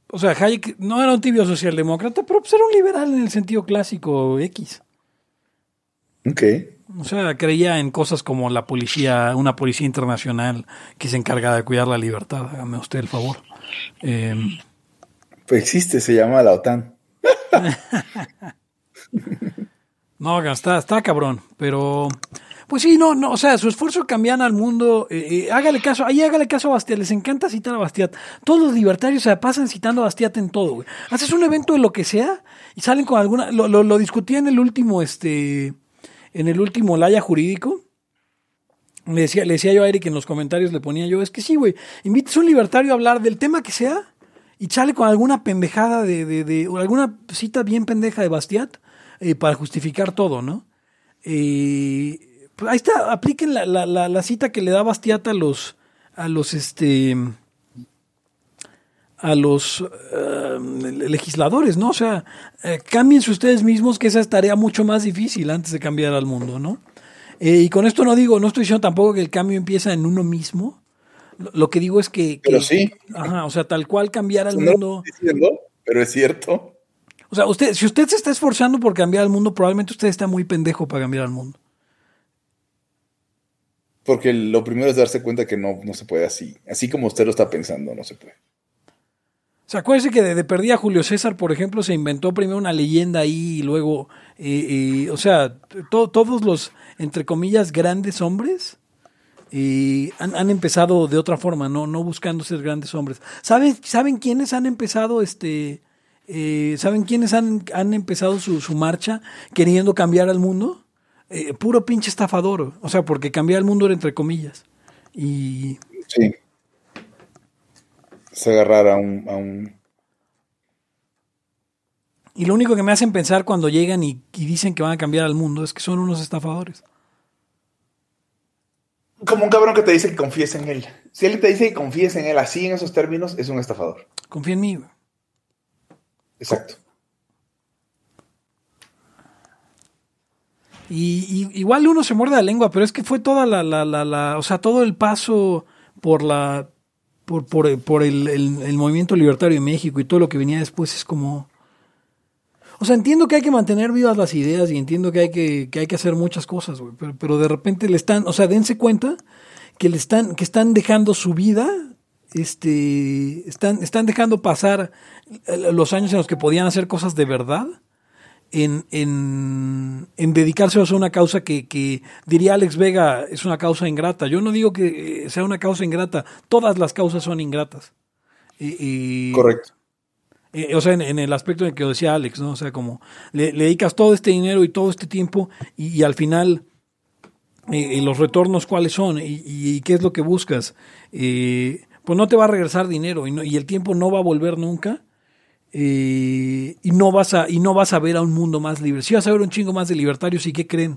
O sea, Hayek no era un tibio socialdemócrata, pero pues era un liberal en el sentido clásico X. Ok. O sea, creía en cosas como la policía, una policía internacional que se encarga de cuidar la libertad. Hágame usted el favor. Eh, Pues existe, se llama la OTAN. No, está, está cabrón, pero pues sí, no, no, o sea, su esfuerzo cambian al mundo, eh, eh, hágale caso, ahí hágale caso a Bastiat, les encanta citar a Bastiat. Todos los libertarios se pasan citando a Bastiat en todo, güey. Haces un evento de lo que sea y salen con alguna, lo, lo, lo discutí en el último, este, en el último Laya jurídico. Le decía, decía yo a Eric en los comentarios, le ponía yo, es que sí, güey, invites a un libertario a hablar del tema que sea y sale con alguna pendejada de, de, de- o alguna cita bien pendeja de Bastiat eh, para justificar todo, ¿no? Eh, pues ahí está, apliquen la, la, la, la cita que le da Bastiat a los, a los, este, a los eh, legisladores, ¿no? O sea, eh, cámbiense ustedes mismos, que esa es tarea mucho más difícil antes de cambiar al mundo, ¿no? Eh, y con esto no digo, no estoy diciendo tampoco que el cambio empieza en uno mismo. Lo, lo que digo es que, que- Pero sí. ajá, o sea, tal cual cambiar al No mundo. diciendo, pero es cierto. O sea, usted, si usted se está esforzando por cambiar al mundo, probablemente usted está muy pendejo para cambiar al mundo. Porque lo primero es darse cuenta que no, no se puede así. Así como usted lo está pensando, no se puede. O sea, acuérdese que de, perdida Julio César, por ejemplo, se inventó primero una leyenda ahí y luego, eh, eh, o sea, to- todos los, entre comillas, grandes hombres y han, han empezado de otra forma, no, no buscando ser grandes hombres. ¿Saben, ¿saben quiénes han empezado este eh, ¿Saben quiénes han, han empezado su, su marcha queriendo cambiar al mundo? Eh, puro pinche estafador. O sea, porque cambiar el mundo era entre comillas. Y Sí. Se agarrar a un, a un- Y lo único que me hacen pensar cuando llegan y, y dicen que van a cambiar al mundo es que son unos estafadores. Como un cabrón que te dice que confíes en él. Si él te dice que confíes en él así en esos términos, es un estafador. Confía en mí. güey. Exacto. Y, y- igual uno se muerde la lengua, pero es que fue toda la, la, la, la- o sea, todo el paso por la, por, por, por el, el- el movimiento libertario en México y todo lo que venía después es como, o sea, entiendo que hay que mantener vivas las ideas y entiendo que hay que, que hay que hacer muchas cosas, güey, pero, pero de repente le están, o sea, dense cuenta que le están, que están dejando su vida, este, están, están dejando pasar eh, los años en los que podían hacer cosas de verdad en, en, en dedicárselos a una causa que, que, diría Alex Vega es una causa ingrata. Yo no digo que eh, sea una causa ingrata, todas las causas son ingratas. Y- y- Correcto. eh, o sea, en, en el aspecto en el que decía Alex, ¿no? O sea, como le, le dedicas todo este dinero y todo este tiempo y, y al final eh, eh, los retornos cuáles son y, y qué es lo que buscas. Eh, pues no te va a regresar dinero y, no- y el tiempo no va a volver nunca. Eh, y no vas a y no vas a ver a un mundo más libre. Si vas a ver un chingo más de libertarios y qué creen.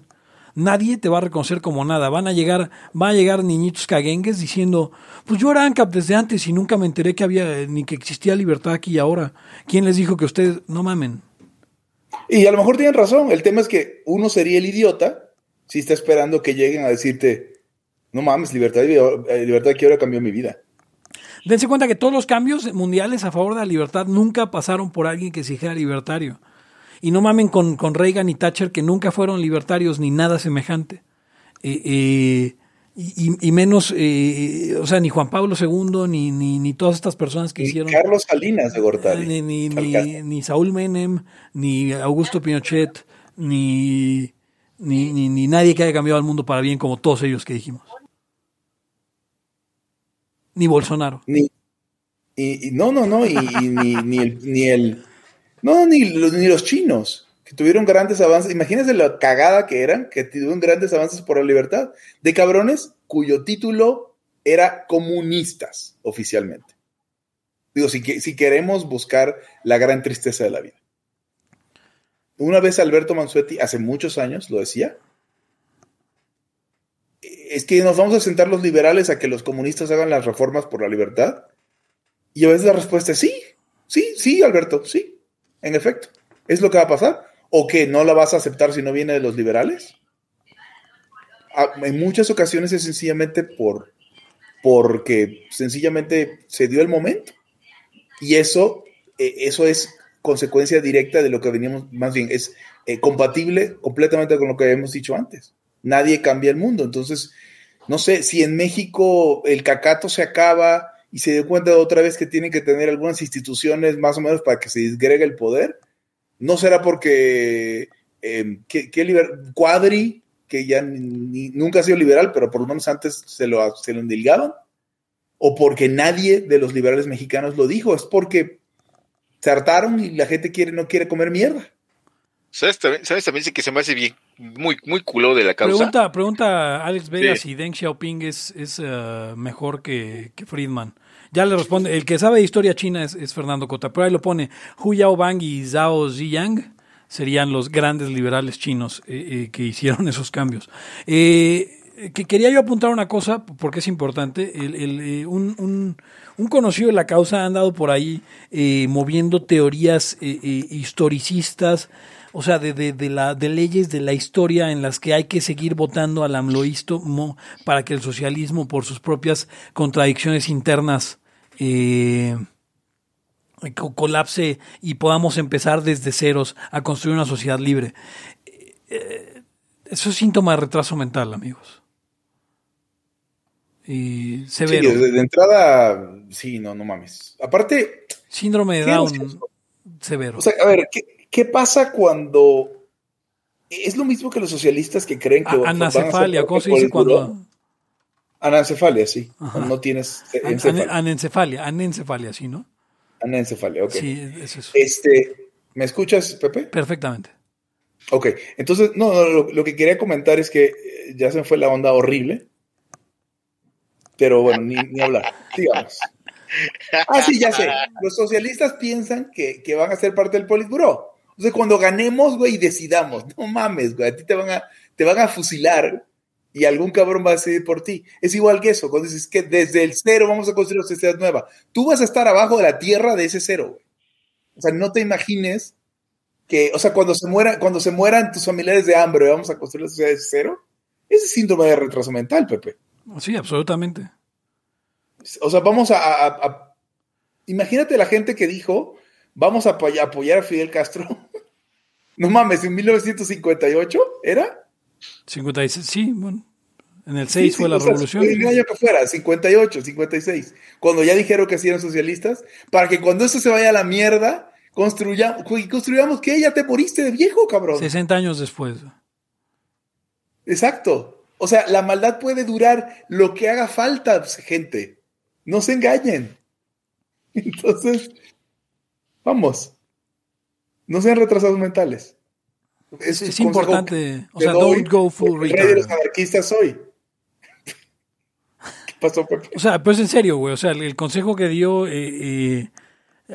Nadie te va a reconocer como nada. Van a llegar, van a llegar niñitos caguengues diciendo, pues yo era ANCAP desde antes y nunca me enteré que había ni que existía libertad aquí y ahora. ¿Quién les dijo que ustedes no mamen? Y a lo mejor tienen razón. El tema es que uno sería el idiota si está esperando que lleguen a decirte, no mames, libertad, eh, libertad que ahora cambió mi vida. Dense cuenta que todos los cambios mundiales a favor de la libertad nunca pasaron por alguien que se dijera libertario. Y no mamen con, con Reagan y Thatcher que nunca fueron libertarios ni nada semejante. Eh, eh, y, menos, eh, o sea, ni Juan Pablo II, ni, ni, ni todas estas personas que Y hicieron... Carlos Salinas de Gortari. Ni, ni, ni, ni Saúl Menem, ni Augusto Pinochet, ni, ni, ni, ni nadie que haya cambiado al mundo para bien como todos ellos que dijimos. Ni Bolsonaro. Ni, y, no, no, no, y, ni, ni el, no, ni ni los chinos, que tuvieron grandes avances. Imagínense la cagada que eran, que tuvieron grandes avances por la libertad, de cabrones cuyo título era comunistas oficialmente. Digo, si, si queremos buscar la gran tristeza de la vida. Una vez Alberto Mansuetti, hace muchos años, lo decía, es que nos vamos a sentar los liberales a que los comunistas hagan las reformas por la libertad. Y a veces la respuesta es sí, sí, sí, Alberto, sí, en efecto. ¿Es lo que va a pasar? ¿O que no la vas a aceptar si no viene de los liberales? Ah, En muchas ocasiones es sencillamente por porque sencillamente se dio el momento. Y eso, eh, eso es consecuencia directa de lo que veníamos, más bien, es eh, compatible completamente con lo que habíamos dicho antes. Nadie cambia el mundo. Entonces, no sé, si en México el cacato se acaba y se dio cuenta de otra vez que tienen que tener algunas instituciones más o menos para que se disgregue el poder, no será porque eh, ¿qué- qué liber- Cuadri, que ya nunca ha sido liberal, pero por lo menos antes se lo, se lo endilgaban, o porque nadie de los liberales mexicanos lo dijo, es porque se hartaron y la gente quiere, no quiere comer mierda. ¿Sabes también, ¿Sabes también sí que se me hace bien, muy, muy culo de la causa? Pregunta, pregunta Alex Vega Sí. si Deng Xiaoping es, es eh, mejor que, que Friedman. Ya le responde, el que sabe de historia china es, es Fernando Cota, pero ahí lo pone, Hu Yaobang y Zhao Ziyang serían los grandes liberales chinos eh, eh, que hicieron esos cambios. Eh, que quería yo apuntar una cosa, porque es importante, el, el, un, un- un conocido de la causa ha andado por ahí eh, moviendo teorías eh, eh, historicistas, o sea, de, de, la, de leyes de la historia en las que hay que seguir votando al amloísmo para que el socialismo, por sus propias contradicciones internas, eh, co- colapse y podamos empezar desde ceros a construir una sociedad libre. Eso es síntoma de retraso mental, amigos. Y Sí, severo. de, de entrada, sí, no, no mames. Aparte, Síndrome de Down severo. O sea, a ver, ¿qué, qué pasa cuando es lo mismo que los socialistas que creen que A- Anacefalia, ¿cómo se dice cuando...? Anencefalia, sí. Ajá. No tienes encefalia. an- anencefalia, anencefalia, sí, ¿no? Anencefalia, ok. Sí, es eso. Este, ¿me escuchas, Pepe? Perfectamente. Ok, entonces, no, no, lo, lo que quería comentar es que eh, ya se me fue la onda horrible. Pero bueno, ni, ni hablar. Sigamos. Ah, sí, ya sé. Los socialistas piensan que, que van a ser parte del Politburo. O sea, cuando ganemos, güey, decidamos. No mames, güey, a ti te van a, te van a fusilar y algún cabrón va a decidir por ti. Es igual que eso, cuando dices que desde el cero vamos a construir una sociedad nueva. Tú vas a estar abajo de la tierra de ese cero, güey. O sea, no te imagines que, o sea, cuando se muera, cuando se mueran tus familiares de hambre, vamos a construir la sociedad de cero. Ese es síndrome de retraso mental, Pepe. Sí, absolutamente. O sea, vamos a, a- a- imagínate la gente que dijo, vamos a apoy- apoyar a Fidel Castro. no mames, en 1958 era. 56, sí, bueno. En el 6 Sí, sí, fue la o sea, revolución. El año que fuera, 58, 56. Cuando ya dijeron que sí eran socialistas, para que cuando eso se vaya a la mierda, construyamos, construyamos que ya te moriste de viejo, cabrón. 60 años después. Exacto. O sea, la maldad puede durar lo que haga falta, pues, gente. No se engañen. Entonces, vamos. No sean retrasados mentales. Es, importante. O sea, doy. don't go full rey de los retard. anarquistas soy. ¿Qué pasó, Pepe? O sea, pues en serio, güey. O sea, el, el consejo que dio. eh, eh,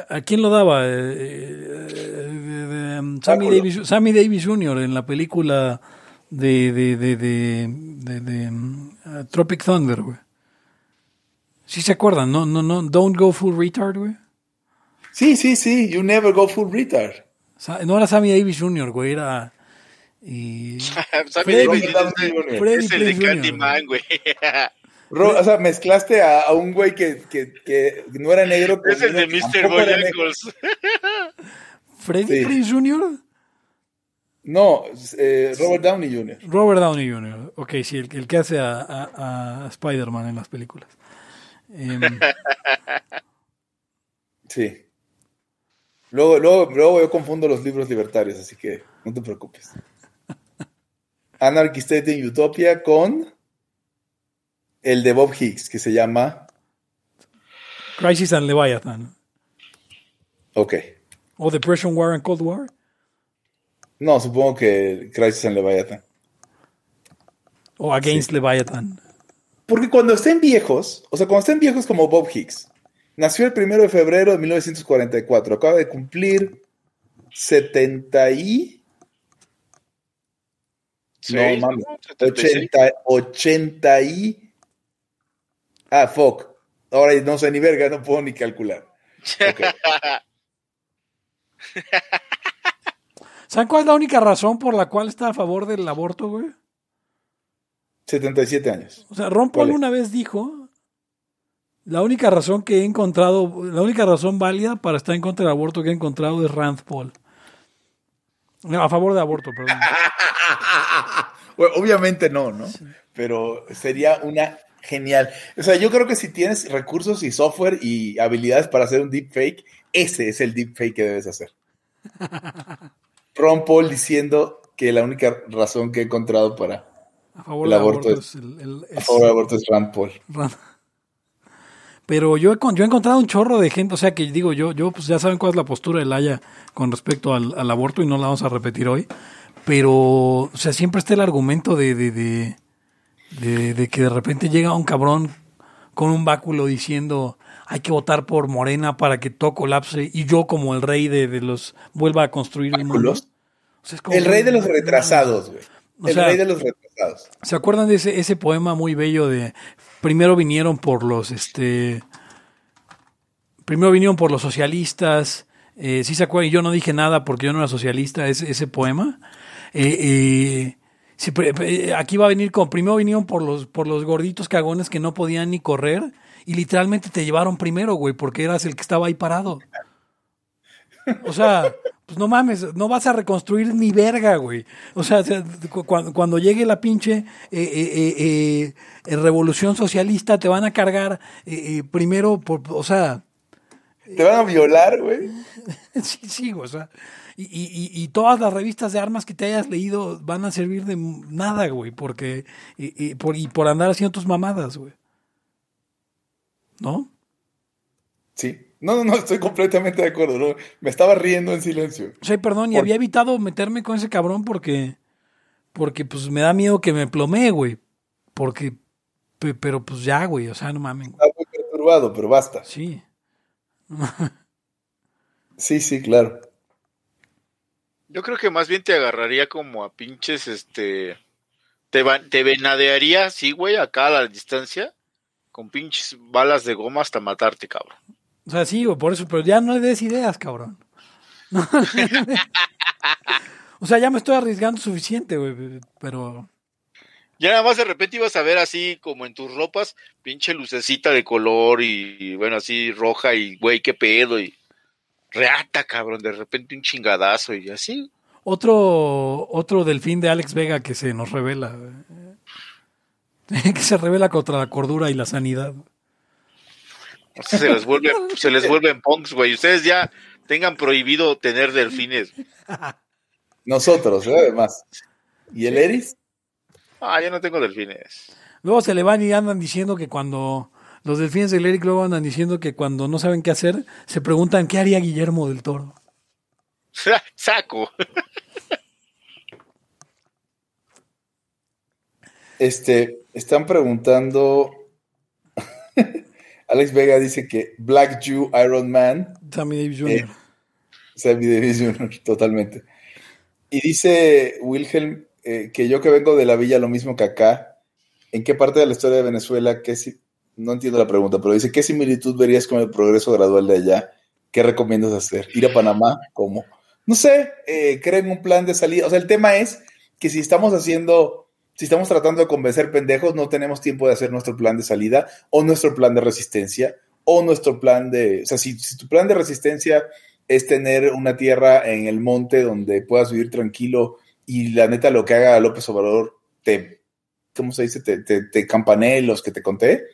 ¿A quién lo daba? Eh, de- de, um, Sammy. Davis, Sammy Davis Jr. en la película de, de, de, de, de- de, um, uh, Tropic Thunder, güey. Sí se acuerdan, no, no, no, don't go full retard, güey. Sí, sí, sí. You never go full retard. Sa- No era Sammy Davis Jr., güey, era... y- Sammy Freddy Davis Jr. Freddy es el de Candyman, güey. Ro- o sea, mezclaste a, a un güey que, que, que no era negro. Es el de Mr. Boyacos. ¿Freddy Sí. Prinze Jr.? No, eh, Robert Downey Jr. Robert Downey Jr. Ok, sí, el, el que hace a, a- a Spider-Man en las películas. Em, Sí. Luego, luego, luego yo confundo los libros libertarios, así que no te preocupes. Anarchy State in Utopia con el de Bob Hicks, que se llama. Crisis and Leviathan. Ok. O Depression War and Cold War. No, supongo que Crisis and Leviathan. O Against Leviathan. Porque cuando estén viejos, o sea, cuando estén viejos como Bob Hicks, nació el primero de febrero de 1944, acaba de cumplir 70 y. No. 76. 80, 80 y. Ah, fuck. Ahora no sé ni verga, no puedo ni calcular. Ok. ¿Saben cuál es la única razón por la cual está a favor del aborto, güey? 77 años. O sea, Ron ¿Cuál Paul una vez dijo, la única razón que he encontrado, la única razón válida para estar en contra del aborto que he encontrado es Rand Paul. No, a favor de aborto, perdón. Bueno, obviamente no, ¿no? Pero sería una genial. O sea, yo creo que si tienes recursos y software y habilidades para hacer un deepfake, ese es el deepfake que debes hacer. Ron Paul diciendo que la única razón que he encontrado para A favor El del aborto aborto, es- es, el, el- a favor del aborto es Rand Paul. Rand. Pero yo he, con- yo he encontrado un chorro de gente, o sea que digo, yo, yo pues ya saben cuál es la postura de Laia con respecto al, al aborto y no la vamos a repetir hoy. Pero, o sea, siempre está el argumento de, de, de, de- de que de repente llega un cabrón con un báculo diciendo hay que votar por Morena para que todo colapse y yo como el rey de, de los vuelva a construir el mundo. ¿Báculos? O sea, es como- El rey de los retrasados, güey. O El sea- rey de los retrasados. ¿Se acuerdan de ese, ese poema muy bello de primero vinieron por los este primero vinieron por los socialistas? Eh, sí se acuerdan, yo no dije nada porque yo no era socialista, ese, ese poema. Eh, eh, sí, pre- aquí va a venir con primero vinieron por los, por los gorditos cagones que no podían ni correr y literalmente te llevaron primero, güey, porque eras el que estaba ahí parado. O sea, pues no mames, no vas a reconstruir ni verga, güey. O sea, cuando, cuando llegue la pinche eh, eh, eh, revolución socialista, te van a cargar primero por, o sea, Te van a violar, güey. sí, sí, o sea. Y, y- y- y todas las revistas de armas que te hayas leído van a servir de nada, güey, porque. Y, y por, y por andar haciendo tus mamadas, güey. ¿No? Sí. No, no, no, estoy completamente de acuerdo. ¿no? Me estaba riendo en silencio. O sea, perdón, y Por- había evitado meterme con ese cabrón porque. Porque, pues, me da miedo que me plomee, güey. Porque. pe- Pero, pues, ya, güey, o sea, no mamen. güey. Estaba muy perturbado, pero basta. Sí. Sí, sí, claro. Yo creo que más bien te agarraría como a pinches, este... Te, va- te venadearía, sí, güey, acá a la distancia, con pinches balas de goma hasta matarte, cabrón. O sea, sí, por eso, pero ya no le des ideas, cabrón. No. o sea, ya me estoy arriesgando suficiente, güey, pero... Ya nada más de repente ibas a ver así como en tus ropas, pinche lucecita de color y, y, bueno, así roja y güey, qué pedo y reata, cabrón, de repente un chingadazo y así. Otro, otro delfín de Alex Vega que se nos revela. güey. que se revela contra la cordura y la sanidad. Se les vuelve, se les vuelven punks, güey. Ustedes ya tengan prohibido tener delfines. Nosotros, ¿eh? además. ¿Y el Eris? Ah, yo no tengo delfines. Luego se le van y andan diciendo que cuando... Los delfines del Eric luego andan diciendo que cuando no saben qué hacer, se preguntan qué haría Guillermo del Toro. Saco. Este, están preguntando. Alex Vega dice que Black Jew Iron Man, Sammy Davis Jr. Eh, Sammy Davis Jr., totalmente. Y dice Wilhelm eh, que yo que vengo de la villa, lo mismo que acá. ¿En qué parte de la historia de Venezuela? Qué si- no entiendo la pregunta, pero dice: ¿Qué similitud verías con el progreso gradual de allá? ¿Qué recomiendas hacer? ¿Ir a Panamá? ¿Cómo? No sé, eh, creen un plan de salida. O sea, el tema es que si estamos haciendo, si estamos tratando de convencer pendejos, no tenemos tiempo de hacer nuestro plan de salida o nuestro plan de resistencia o nuestro plan de, o sea, si, tu plan de resistencia es tener una tierra en el monte donde puedas vivir tranquilo y la neta lo que haga López Obrador te, ¿cómo se dice? Te, te, te los que te conté,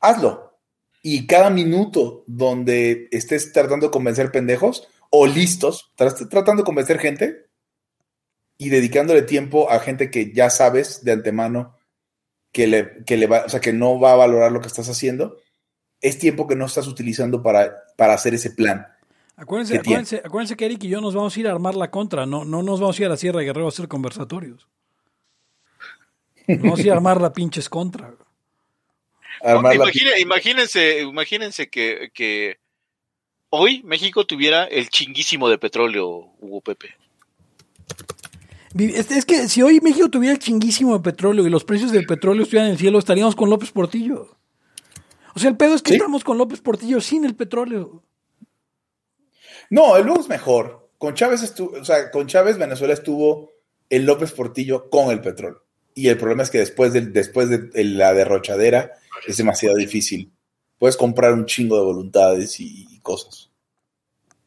hazlo. Y cada minuto donde estés tratando de convencer pendejos o listos, tratando de convencer gente y dedicándole tiempo a gente que ya sabes de antemano que le, que le va, o sea, que no va a valorar lo que estás haciendo, es tiempo que no estás utilizando para, para hacer ese plan. Acuérdense, ¿Qué tiene? acuérdense, acuérdense que Eric y yo nos vamos a ir a armar la contra, no, no nos vamos a ir a la Sierra de Guerrero a hacer conversatorios. Nos vamos a ir a armar la pinches contra. Armar Imagine- imagínense, imagínense que, que hoy México tuviera el chinguísimo de petróleo, Hugo Pepe. Es, es que si hoy México tuviera el chinguísimo de petróleo y los precios del petróleo estuvieran en el cielo, estaríamos con López Portillo. O sea, el pedo es que Sí. estamos con López Portillo sin el petróleo. No, el luego es mejor. Con Chávez estuvo, o sea, con Chávez Venezuela estuvo el López Portillo con el petróleo. Y el problema es que después de, después de la derrochadera es demasiado difícil. Puedes comprar un chingo de voluntades y, y cosas.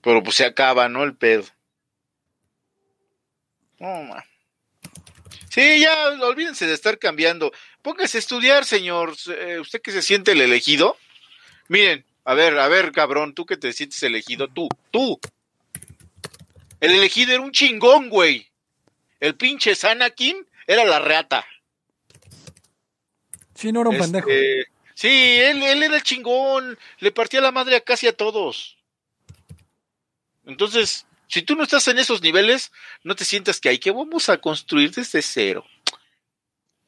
Pero pues se acaba, ¿no? El pedo. No, ma. Sí, ya, olvídense de estar cambiando. Póngase a estudiar, señor. Eh, usted que se siente el elegido. Miren, a ver, a ver, cabrón, tú que te sientes elegido, tú, tú. El elegido era un chingón, güey. El pinche Sanakin era la reata. Sí, no era un Este, pendejo. Sí, él, él era el chingón, le partía la madre a casi a todos. Entonces, si tú no estás en esos niveles, no te sientas que hay que vamos a construir desde cero.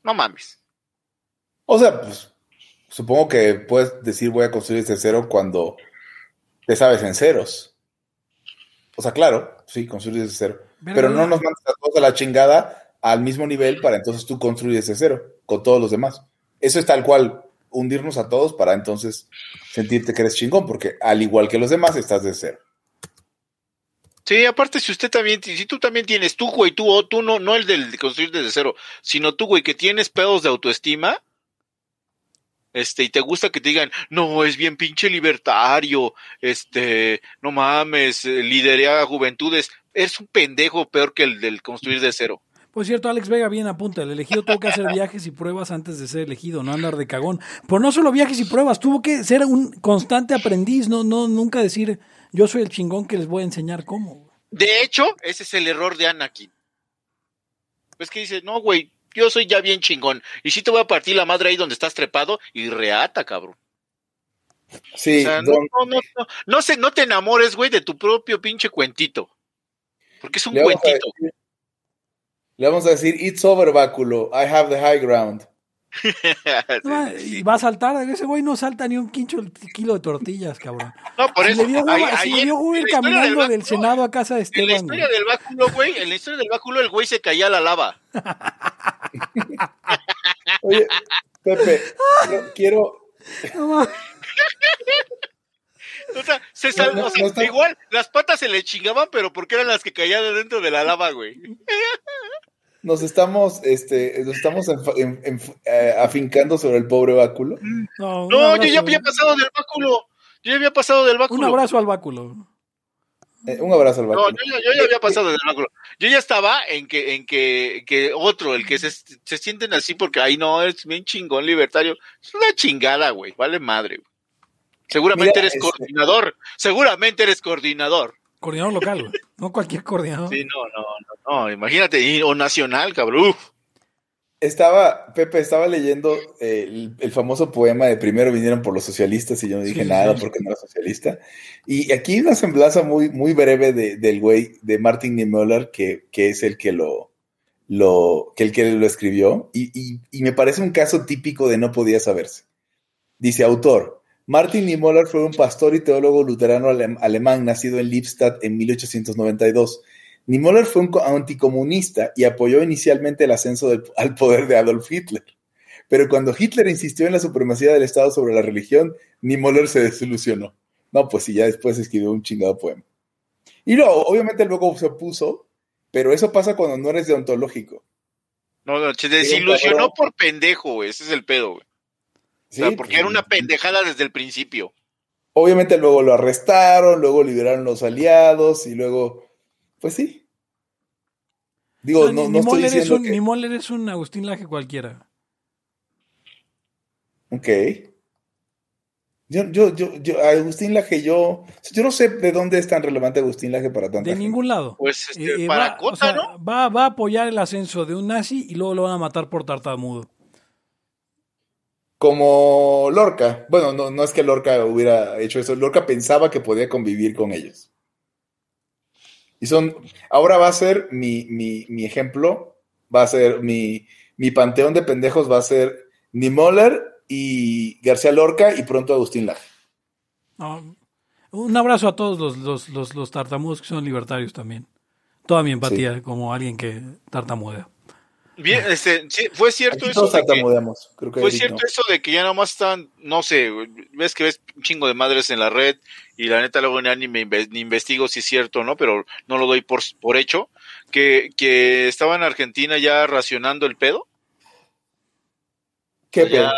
No mames. O sea, pues supongo que puedes decir voy a construir desde cero cuando te sabes en ceros. O sea, claro, sí, construir desde cero. Pero- Pero no nos mandes a todos a la chingada al mismo nivel para entonces tú construir desde cero con todos los demás. Eso es tal cual, hundirnos a todos para entonces sentirte que eres chingón, porque al igual que los demás estás de cero. Sí, aparte si usted también, si tú también tienes, tú güey, tú, o tú no, no el del de construir desde cero, sino tú güey que tienes pedos de autoestima, este, y te gusta que te digan, no, es bien pinche libertario, este, no mames, eh, liderea juventudes, eres un pendejo peor que el del construir de cero. Por cierto, Alex Vega bien apunta, el elegido tuvo que hacer viajes y pruebas antes de ser elegido, no andar de cagón. Pero no solo viajes y pruebas, tuvo que ser un constante aprendiz, no, no, nunca decir yo soy el chingón que les voy a enseñar cómo. De hecho, ese es el error de Anakin. Es que dice, no, güey, yo soy ya bien chingón. Y sí te voy a partir la madre ahí donde estás trepado y reata, cabrón. Sí, o sea, no, no, no, no, no, se, no te enamores, güey, de tu propio pinche cuentito. Porque es un le, vamos cuentito. decir, le vamos a decir, it's over, báculo. I have the high ground. Y va a saltar, ese güey no salta ni un quincho kilo de tortillas, cabrón. No, por Si eso. le dio ahí- si ahí le dio en caminando del Senado a casa de En la Esteban. historia güey. del báculo, güey, en la historia del báculo, el güey se caía a la lava. Oye, Pepe, quiero-. O sea, se sal- No, no, o sea, no está- igual las patas se le chingaban, pero porque eran las que caían de dentro de la lava, güey. Nos estamos, este, nos estamos enfa- en- en- eh, afincando sobre el pobre báculo. No, un No, yo ya había pasado del báculo. Yo ya había pasado del Un báculo. abrazo al báculo. Eh, un abrazo al No, báculo. yo, ya- yo ya había pasado del báculo. Yo ya estaba en que, en que, que otro, el que se, se sienten así porque ahí no, es bien chingón libertario. Es una chingada, güey. Vale madre. güey. Seguramente Mira, eres este- coordinador. Seguramente eres coordinador. Coordinador local, güey. No cualquier coordinador. Sí, no, no, no, no. Imagínate, o nacional, cabrón. Uf. Estaba, Pepe, estaba leyendo eh, el, el famoso poema de primero vinieron por los socialistas y yo no dije Sí, sí, nada sí. porque no era socialista. Y aquí hay una semblanza muy, muy breve de- del güey de Martin Niemöller, que, que es el que lo, lo, que el que lo escribió, y, y- y me parece un caso típico de no podía saberse. Dice autor, Martin Niemöller fue un pastor y teólogo luterano alem- alemán nacido en Lippstadt en 1892. Niemöller fue un co- anticomunista y apoyó inicialmente el ascenso del- al poder de Adolf Hitler. Pero cuando Hitler insistió en la supremacía del Estado sobre la religión, Niemöller se desilusionó. No, pues sí, ya después escribió un chingado poema. Y luego, obviamente luego se opuso, pero eso pasa cuando no eres deontológico. No, no, se desilusionó por pendejo, güey. Ese es el pedo, güey. O ¿sí? sea, porque Pues, era una pendejada desde el principio. Obviamente luego lo arrestaron, luego liberaron los aliados y luego, pues sí. Digo, no, ni, no ni estoy Moller es diciendo un, que... ni Moller es un Agustín Laje cualquiera. Ok. Yo, yo, yo, yo, Agustín Laje, yo, yo no sé de dónde es tan relevante Agustín Laje para tanta De gente. ningún lado. Pues este, Eh, eh, para va, Cota, o sea, ¿no? va, va a apoyar el ascenso de un nazi y luego lo van a matar por tartamudo. Como Lorca. Bueno, no, no es que Lorca hubiera hecho eso. Lorca pensaba que podía convivir con ellos. Y son. Ahora va a ser mi, mi, mi ejemplo. Va a ser mi, mi panteón de pendejos. Va a ser Niemöller y García Lorca y pronto Agustín Laje. Un abrazo a todos los, los, los, los tartamudos que son libertarios también. Toda mi empatía como alguien que tartamudea. Bien, este, sí, fue cierto Aquí eso. todos de que-. Creo que Fue cierto no. eso de que ya nomás están, no sé, ves que ves un chingo de madres en la red y la neta luego ni me ni investigo si es cierto o no, pero no lo doy por, por hecho, que, que estaba en Argentina ya racionando el pedo. ¿Qué Ya- pedo?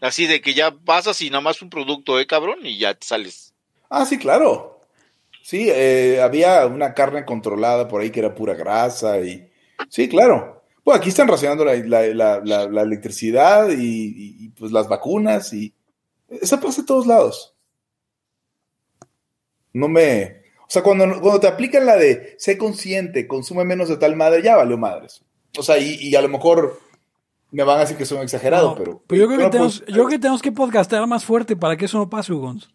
así de que ya pasas y nada más un producto, eh, cabrón, y ya te sales. Ah, sí, claro. Sí, eh, había una carne controlada por ahí que era pura grasa y... Sí, claro. Bueno, aquí están racionando la, la- la- la- la electricidad y, pues las vacunas y... Eso pasa en todos lados. No me... O sea, cuando, cuando te aplican la de sé consciente, consume menos de tal madre, ya valió madres. O sea, y, y a lo mejor me van a decir que son exagerados, No, pero... yo, creo que pero, tenemos, pues, yo creo que tenemos que podcastar más fuerte para que eso no pase, Ugons.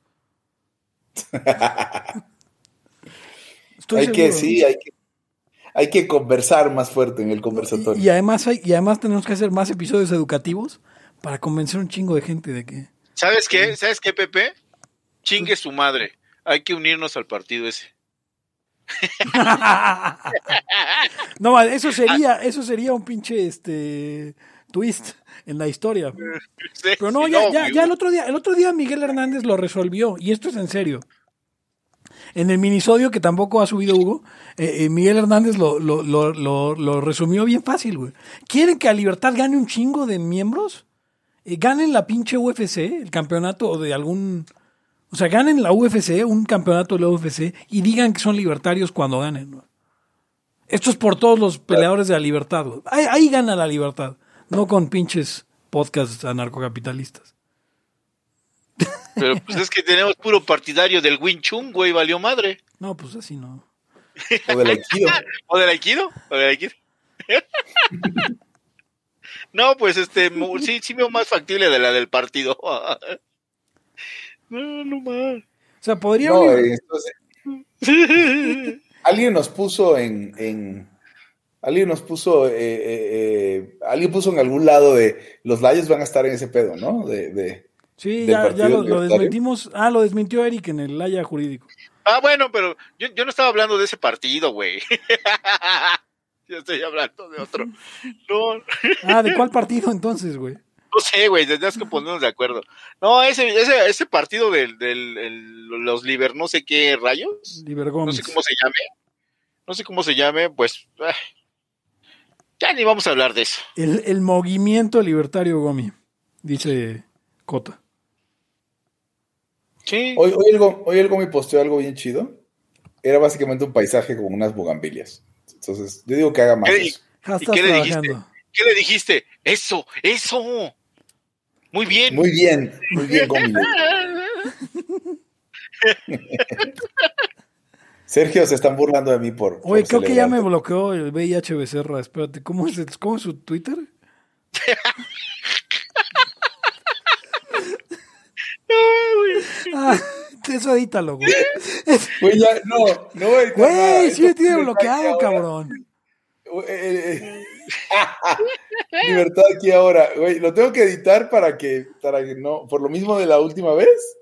Hay que, sí, hay que, hay que conversar más fuerte en el conversatorio. y además hay, y además tenemos que hacer más episodios educativos para convencer a un chingo de gente de que. ¿Sabes qué? ¿Sabes qué, Pepe? Chingue su madre. Hay que unirnos al partido ese. no, eso sería, eso sería un pinche este twist en la historia. Pero no, ya, ya, ya el otro día, el otro día Miguel Hernández lo resolvió, y esto es en serio. En el minisodio que tampoco ha subido Hugo, eh, eh, Miguel Hernández lo, lo, lo, resumió bien fácil, güey. ¿Quieren que a Libertad gane un chingo de miembros? Eh, ganen la pinche UFC, el campeonato de algún... O sea, ganen la UFC, un campeonato de la UFC, y digan que son libertarios cuando ganen. ¿no? Esto es por todos los peleadores de la libertad. güey. Ahí, ahí gana la libertad, no con pinches podcasts anarcocapitalistas. Pero pues es que tenemos puro partidario del Wing Chun, güey, valió madre. No, pues así no. O del Aikido. ¿O del Aikido? ¿O del Aikido? no, pues este, sí, sí veo más factible de la del partido. no, no más. O sea, podría No, haber- entonces, alguien nos puso en, en- alguien nos puso, eh, eh, eh, alguien puso en algún lado de los Layers van a estar en ese pedo, ¿no? De, de- Sí, ya, ya lo, lo desmentimos. Ah, lo desmintió Eric en el Haya Jurídico. Ah, bueno, pero yo, yo no estaba hablando de ese partido, güey. yo estoy hablando de otro. No, Ah, ¿de cuál partido entonces, güey? no sé, güey, tendrías que ponernos de acuerdo. No, ese, ese, ese partido del, del el- los Liber, no sé qué rayos, no Libergomis. sé cómo se llame, no sé cómo se llame, pues, ah, ya ni vamos a hablar de eso. El, el movimiento libertario Gomi, dice Cota. Sí. Hoy, hoy, el, hoy el Gomi posteó algo bien chido. Era básicamente un paisaje con unas bugambilias. Entonces, yo digo que haga más ¿Qué- eso. Ja, ¿Y estás qué le dijiste? ¿Qué le dijiste? Eso, eso. Muy bien. Muy bien, muy bien, Gomi. Sergio, se están burlando de mí por. Oye, por creo que ya me bloqueó el VIH Becerra. Espérate, ¿cómo es, el- cómo es su Twitter? Ah, eso edítalo, güey. Güey, ya, no, no nada. Güey, sí me tiene bloqueado, cabrón. Güey, eh, eh. Libertad aquí ahora. Güey, lo tengo que editar para que, para que no, por lo mismo de la última vez.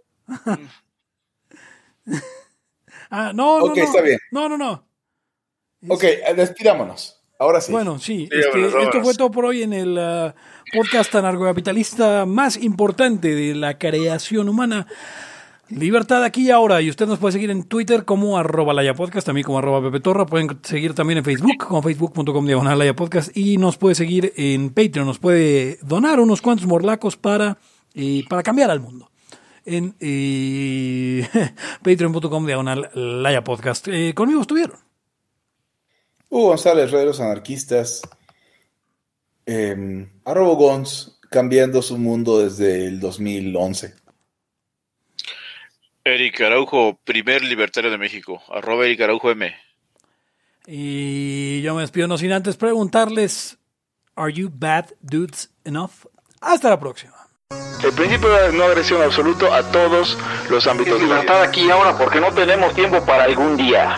Ah, no, no, Ok, no. está bien. No, no, no. Ok, despidámonos. Ahora sí. Bueno, sí, Sí, este, esto fue todo por hoy en el ah, podcast anarcocapitalista más importante de la creación humana. Libertad aquí y ahora. Y usted nos puede seguir en Twitter como arroba Laya Podcast, también como arroba Pepe Torra. Pueden seguir también en Facebook como facebook.com diagonal Laya Podcast. Y nos puede seguir en Patreon. Nos puede donar unos cuantos morlacos para, eh, para cambiar al mundo. En eh, patreon.com diagonal Laya Podcast. Eh, conmigo estuvieron. Hugo González, Red de los Anarquistas. Eh, arroba Gons, cambiando su mundo desde el 2011. Eric Araujo, primer libertario de México. Arroba Eric Araujo M. Y yo me despido no sin antes preguntarles, ¿Are you bad dudes enough? Hasta la próxima. El principio de no agresión absoluto a todos los ámbitos de la vida. Libertad aquí y ahora porque no tenemos tiempo para algún día.